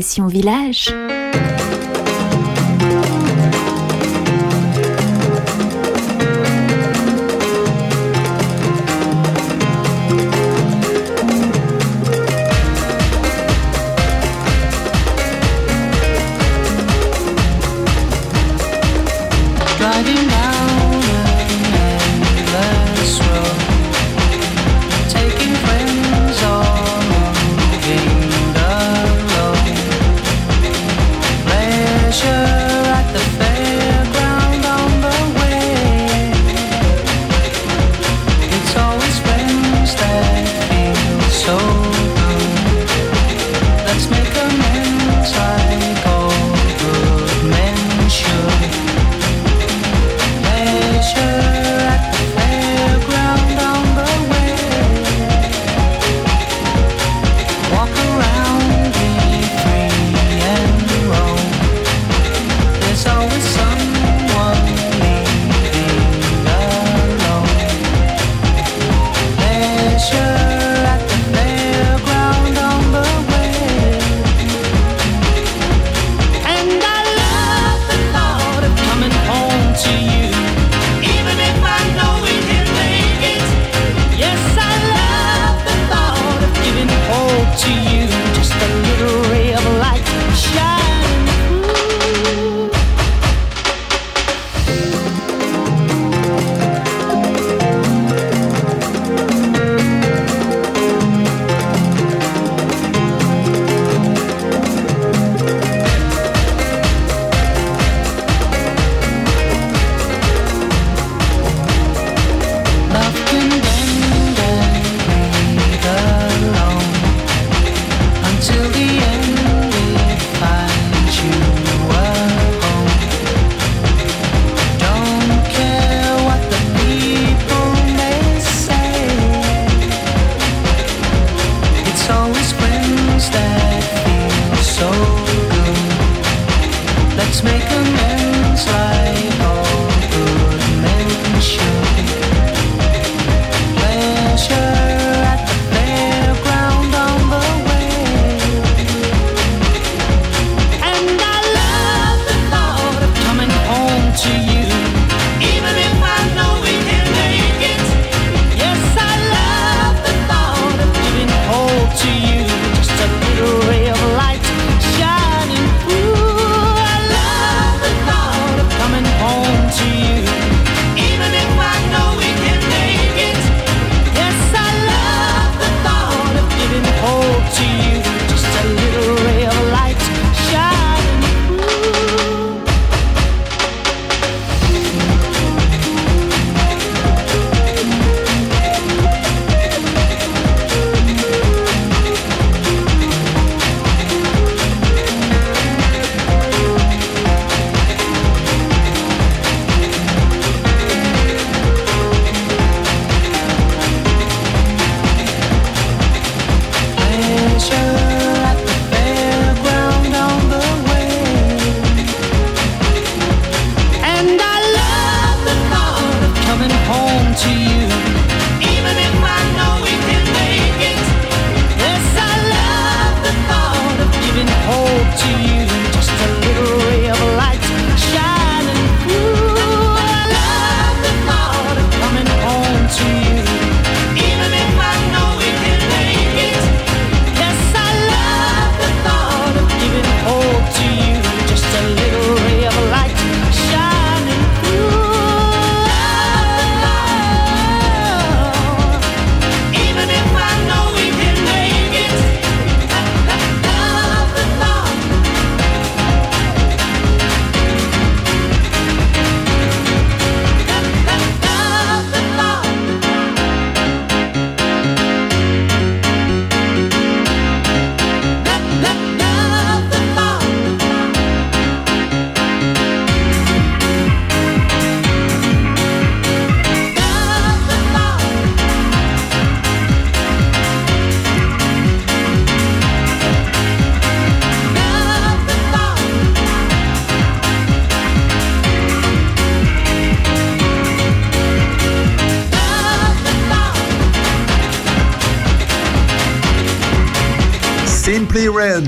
Village.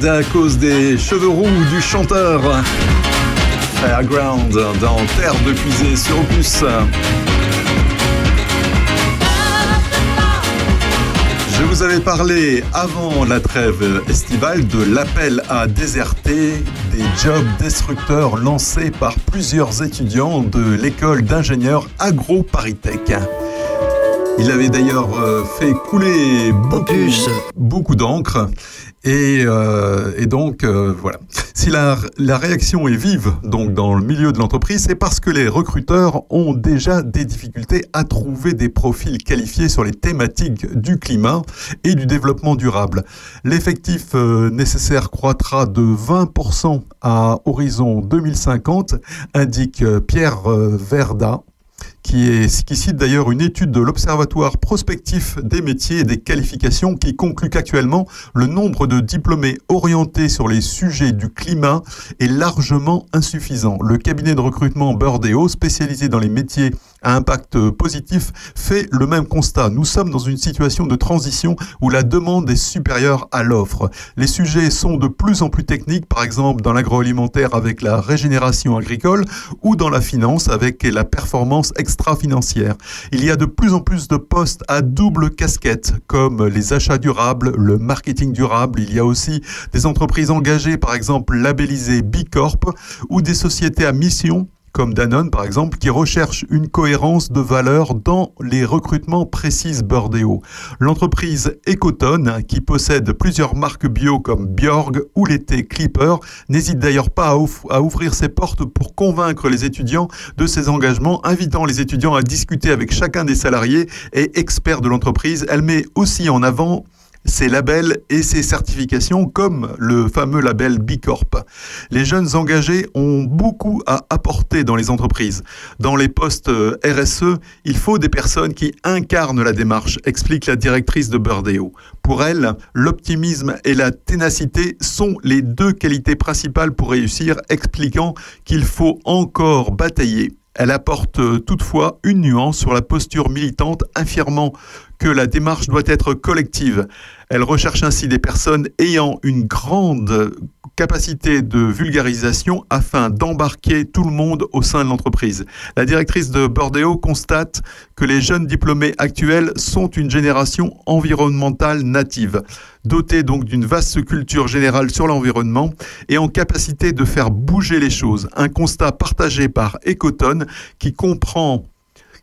À cause des cheveux roux du chanteur. Fairground dans Terre de Puisée sur Opus. Je vous avais parlé avant la trêve estivale de l'appel à déserter des jobs destructeurs lancés par plusieurs étudiants de l'école d'ingénieurs AgroParisTech. Il avait d'ailleurs euh, fait couler beaucoup, beaucoup d'encre et, euh, et donc euh, voilà. [laughs] Si la, la réaction est vive donc dans le milieu de l'entreprise, c'est parce que les recruteurs ont déjà des difficultés à trouver des profils qualifiés sur les thématiques du climat et du développement durable. L'effectif euh, nécessaire croîtra de 20% à horizon 2050, indique Pierre Verda, qui, cite d'ailleurs une étude de l'Observatoire prospectif des métiers et des qualifications qui conclut qu'actuellement, le nombre de diplômés orientés sur les sujets du climat est largement insuffisant. Le cabinet de recrutement Burdeo, spécialisé dans les métiers à impact positif, fait le même constat. Nous sommes dans une situation de transition où la demande est supérieure à l'offre. Les sujets sont de plus en plus techniques, par exemple dans l'agroalimentaire avec la régénération agricole ou dans la finance avec la performance Il y a de plus en plus de postes à double casquette, comme les achats durables, le marketing durable. Il y a aussi des entreprises engagées, par exemple labellisées Bicorp, ou des sociétés à mission comme Danone par exemple, qui recherche une cohérence de valeur dans les recrutements précises Burdeo. L'entreprise Ecotone, qui possède plusieurs marques bio comme Bjorg ou l'été Clipper, n'hésite d'ailleurs pas à, ouvrir ses portes pour convaincre les étudiants de ses engagements, invitant les étudiants à discuter avec chacun des salariés et experts de l'entreprise. Elle met aussi en avant ses labels et ses certifications comme le fameux label Bicorp. Les jeunes engagés ont beaucoup à apporter dans les entreprises. Dans les postes euh, RSE, il faut des personnes qui incarnent la démarche, explique la directrice de Burdeo. Pour elle, l'optimisme et la ténacité sont les deux qualités principales pour réussir, expliquant qu'il faut encore batailler. Elle apporte euh, toutefois une nuance sur la posture militante, affirmant que la démarche doit être collective. Elle recherche ainsi des personnes ayant une grande capacité de vulgarisation afin d'embarquer tout le monde au sein de l'entreprise. La directrice de Bordeo constate que les jeunes diplômés actuels sont une génération environnementale native, dotée donc d'une vaste culture générale sur l'environnement et en capacité de faire bouger les choses. Un constat partagé par Ecotone qui comprend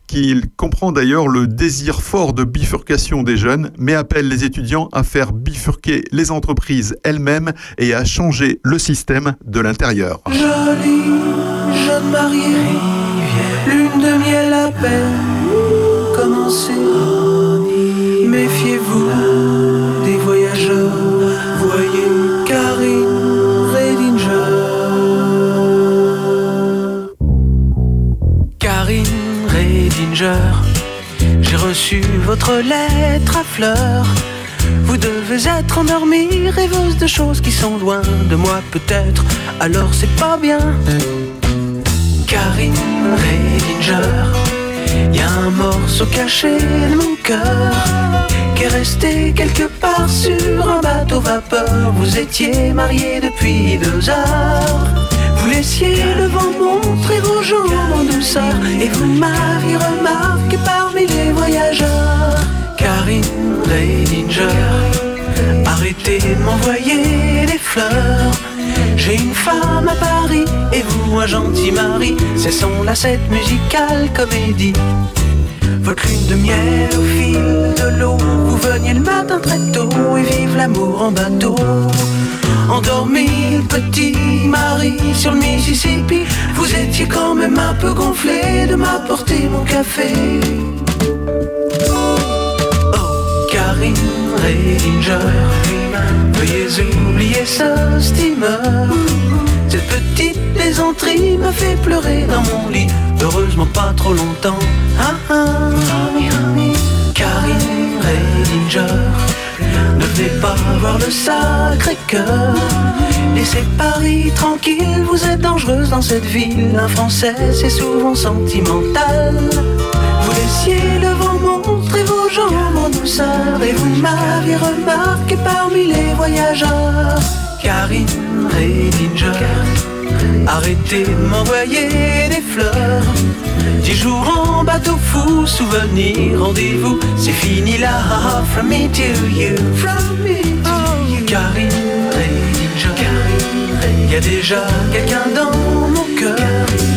qu'il comprend d'ailleurs le désir fort de bifurcation des jeunes, mais appelle les étudiants à faire bifurquer les entreprises elles-mêmes et à changer le système de l'intérieur. J'ai reçu votre lettre à fleurs. Vous devez être endormie, rêveuse de choses qui sont loin de moi peut-être, alors c'est pas bien. Karine Redinger, y a un morceau caché de mon cœur qui est resté quelque part sur un bateau vapeur. Vous étiez marié depuis deux heures. Vous laissiez le vent montrer vos jambes en douceur et vous m'aviez remarqué parmi les voyageurs. Karine Redinger, arrêtez de m'envoyer des fleurs. J'ai une femme à Paris et vous un gentil mari. C'est son lacette musicale comédie. Votre lune de miel au fil de l'eau. Vous veniez le matin très tôt et vive l'amour en bateau. Endormi, petit mari sur le Mississippi. Vous étiez quand même un peu gonflé de m'apporter mon café. Oh, Karine Redinger, veuillez oublier ce steamer. Cette petite plaisanterie m'a fait pleurer dans mon lit. Heureusement pas trop longtemps. Ah, ah. Karine Redinger, venez pas voir le sacré cœur. Laissez Paris tranquille, vous êtes dangereuse dans cette ville. Un français, c'est souvent sentimental. Vous laissiez le vent montrer vos jambes en douceur et vous m'avez remarqué parmi les voyageurs. Karine Redinger, arrêtez de m'envoyer des fleurs. Dix jours en bateau fou, souvenir, rendez-vous, c'est fini là. From me to you, from me to you. Karine Redinger, il y a déjà quelqu'un dans mon cœur.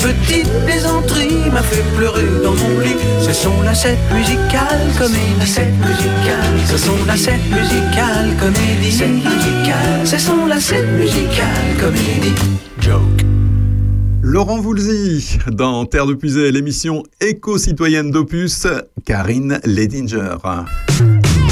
Cette petite plaisanterie m'a fait pleurer dans mon lit. Ce sont la scène musicale comédie. La scène musicale. Ce sont la scène musicale comédie. Scène musicale. Ce sont la scène musicale comédie. Joke. Laurent Voulzy, dans Terre de Puisée, l'émission éco-citoyenne d'Opus, Karine Ledinger.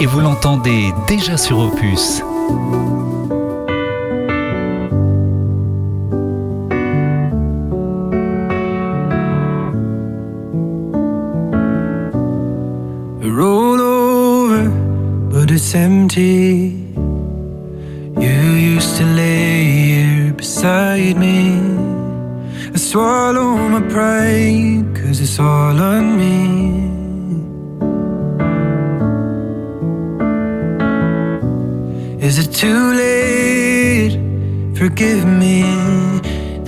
et vous l'entendez déjà sur Opus. roll over, but it's empty. You used to lay here beside me. I swallow my pride, too late? Forgive me.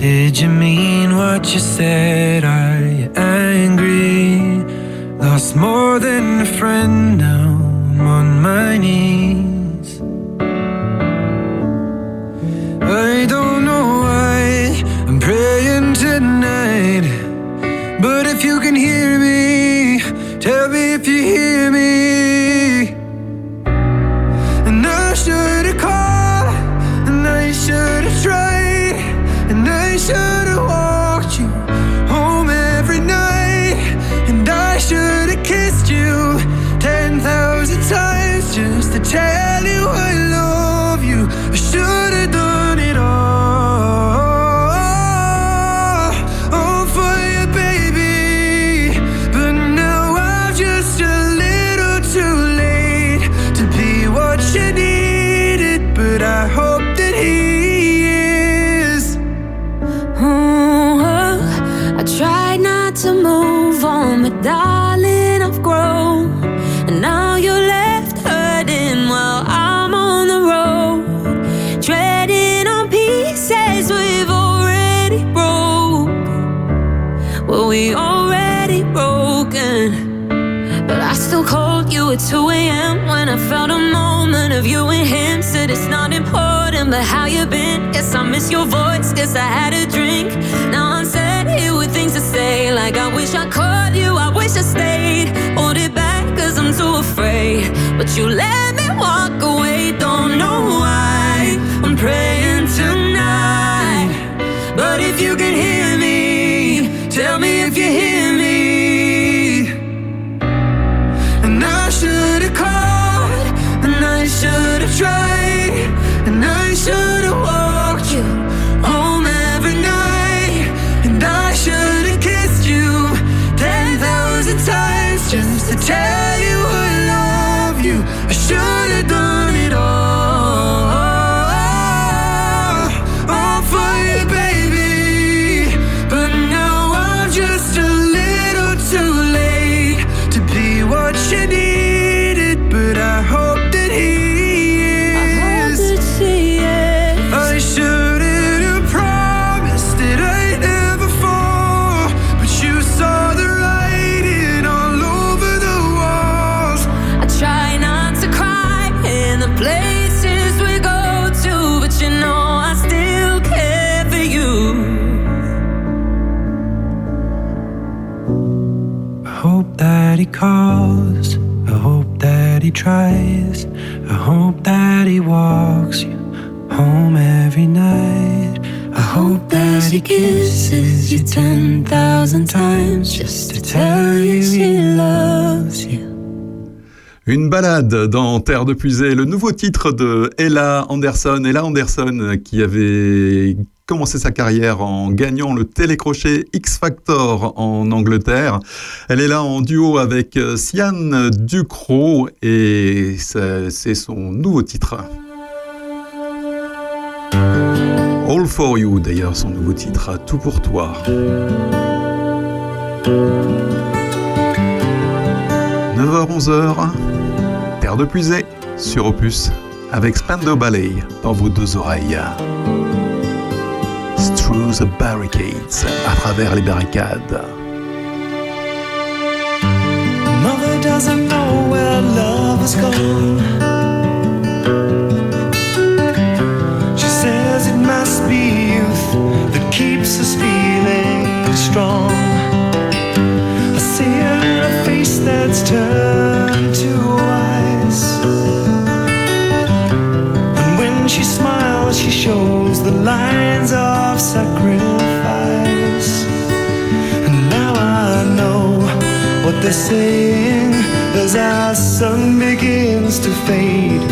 Did you mean what you said? Are you angry? Lost more than a friend now. I'm on my knees. Your voice, guess I had a drink. Now I'm sat here with things to say. Like I wish I called you, I wish I stayed. Hold it back, cause I'm too afraid. But you let hope that he calls. I hope that he tries. I hope that he walks you home every night. I hope that he kisses you 10,000 times just to tell you he loves you. Une balade dans Terre de Puisée, le nouveau titre de Ella Anderson. Ella Anderson qui avait commencé sa carrière en gagnant le télécrochet X Factor en Angleterre. Elle est là en duo avec euh, Sian Ducrot et c'est son nouveau titre. All for You, d'ailleurs, son nouveau titre, Tout pour toi. « 9h-11h, Terre de Puisée, sur Opus, avec Spando Ballet dans vos deux oreilles. Through the Barricades, à travers les barricades. Mother doesn't know where love has gone. She says it must be youth that keeps us feeling strong. I see her in a face that's turned to ice, and when she smiles, she shows the lines of sacrifice. And now I know what they're saying as our sun begins to fade.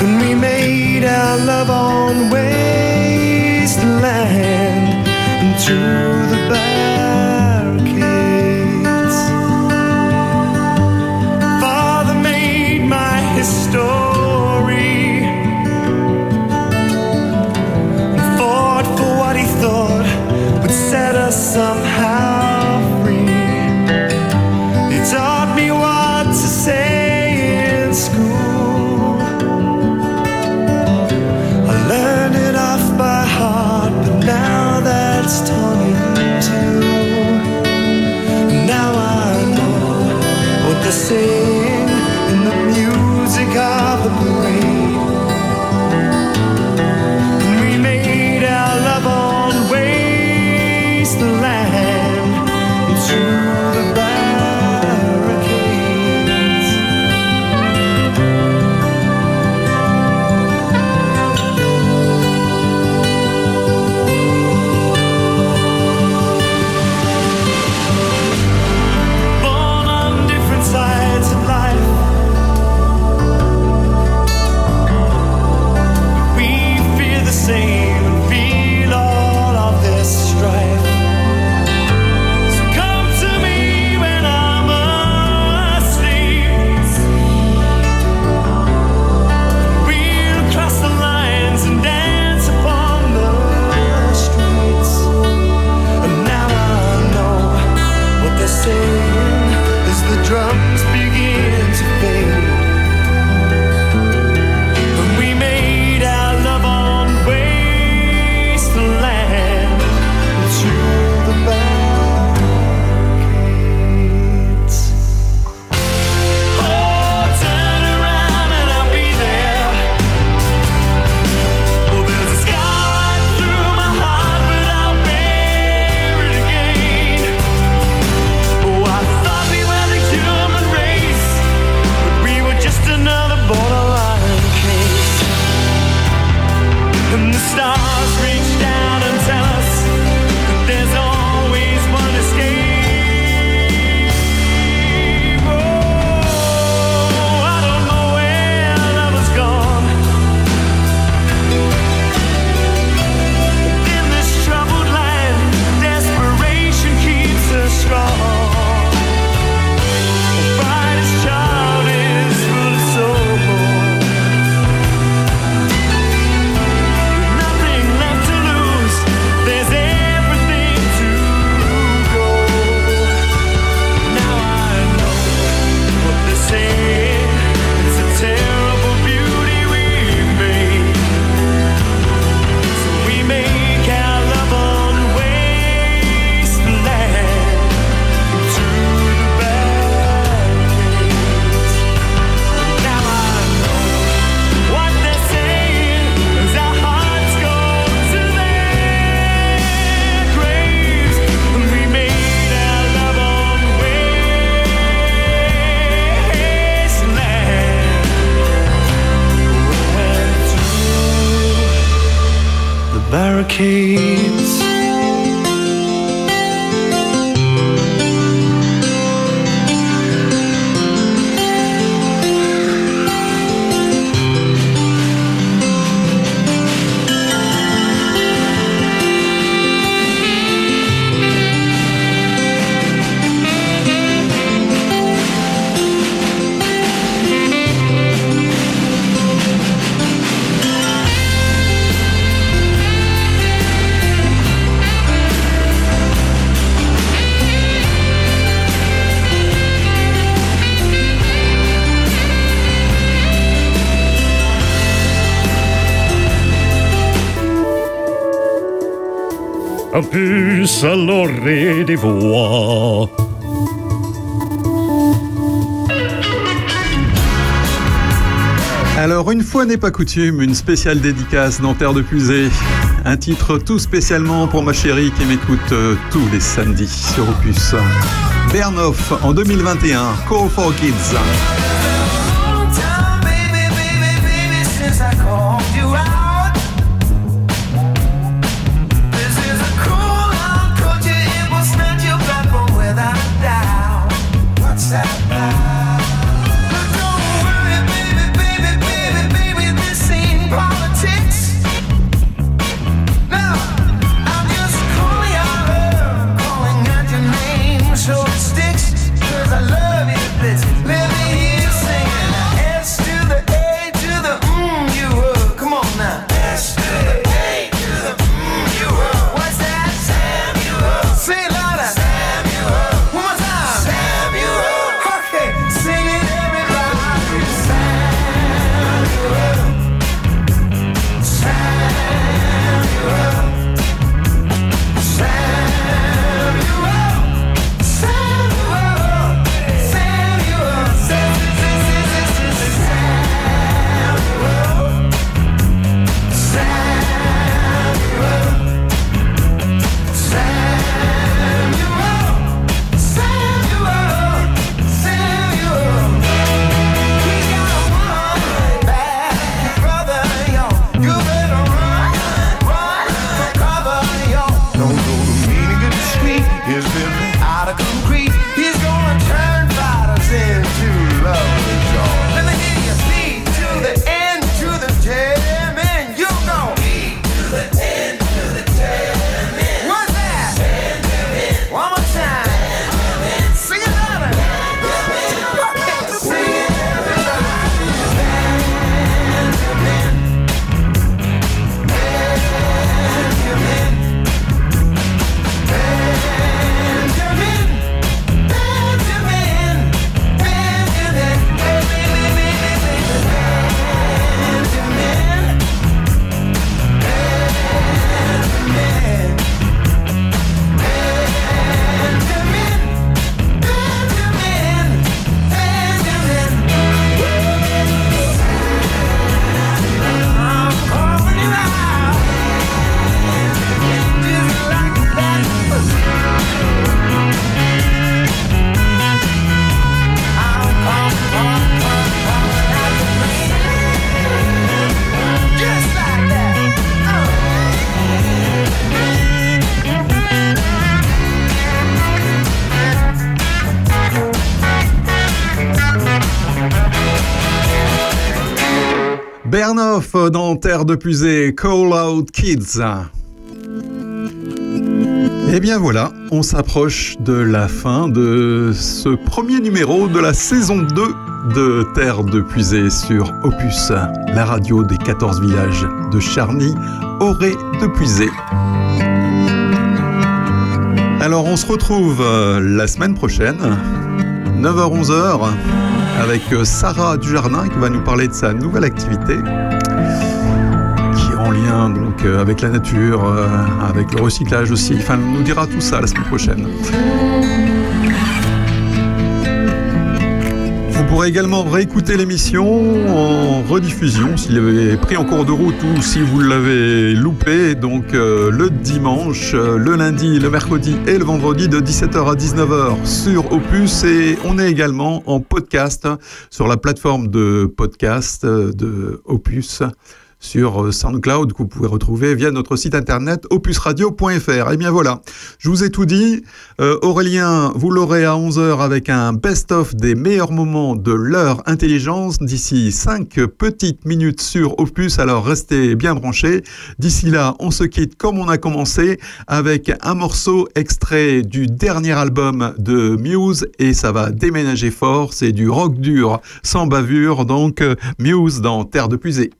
And we made our love on wasteland and to Alors, une fois n'est pas coutume, une spéciale dédicace dans Terre de Pusée. Un titre tout spécialement pour ma chérie qui m'écoute euh, tous les samedis sur Opus. Bernoff en 2021, Call for Kids. Dans Terre de Pusée, Call Out Kids. Et bien voilà, on s'approche de la fin de ce premier numéro de la saison 2 de Terre de Puisée sur Opus, la radio des 14 villages de Charny, Auré de Puisée. Alors on se retrouve euh, la semaine prochaine, 9h-11h, avec euh, Sarah Dujardin qui va nous parler de sa nouvelle activité lien donc euh, avec la nature, euh, avec le recyclage aussi. Enfin, elle nous dira tout ça la semaine prochaine. Vous pourrez également réécouter l'émission en rediffusion s'il est pris en cours de route ou si vous l'avez loupé. Donc euh, le dimanche, le lundi, le mercredi et le vendredi de 17h à 19h sur Opus. Et on est également en podcast sur la plateforme de podcast de Opus sur euh, SoundCloud que vous pouvez retrouver via notre site internet opusradio.fr. Et bien voilà, je vous ai tout dit. Euh, Aurélien, vous l'aurez à 11h avec un best-of des meilleurs moments de leur intelligence d'ici 5 petites minutes sur Opus, alors restez bien branchés. D'ici là, on se quitte comme on a commencé avec un morceau extrait du dernier album de Muse et ça va déménager fort, c'est du rock dur sans bavure, donc euh, Muse dans Terre de Puisée.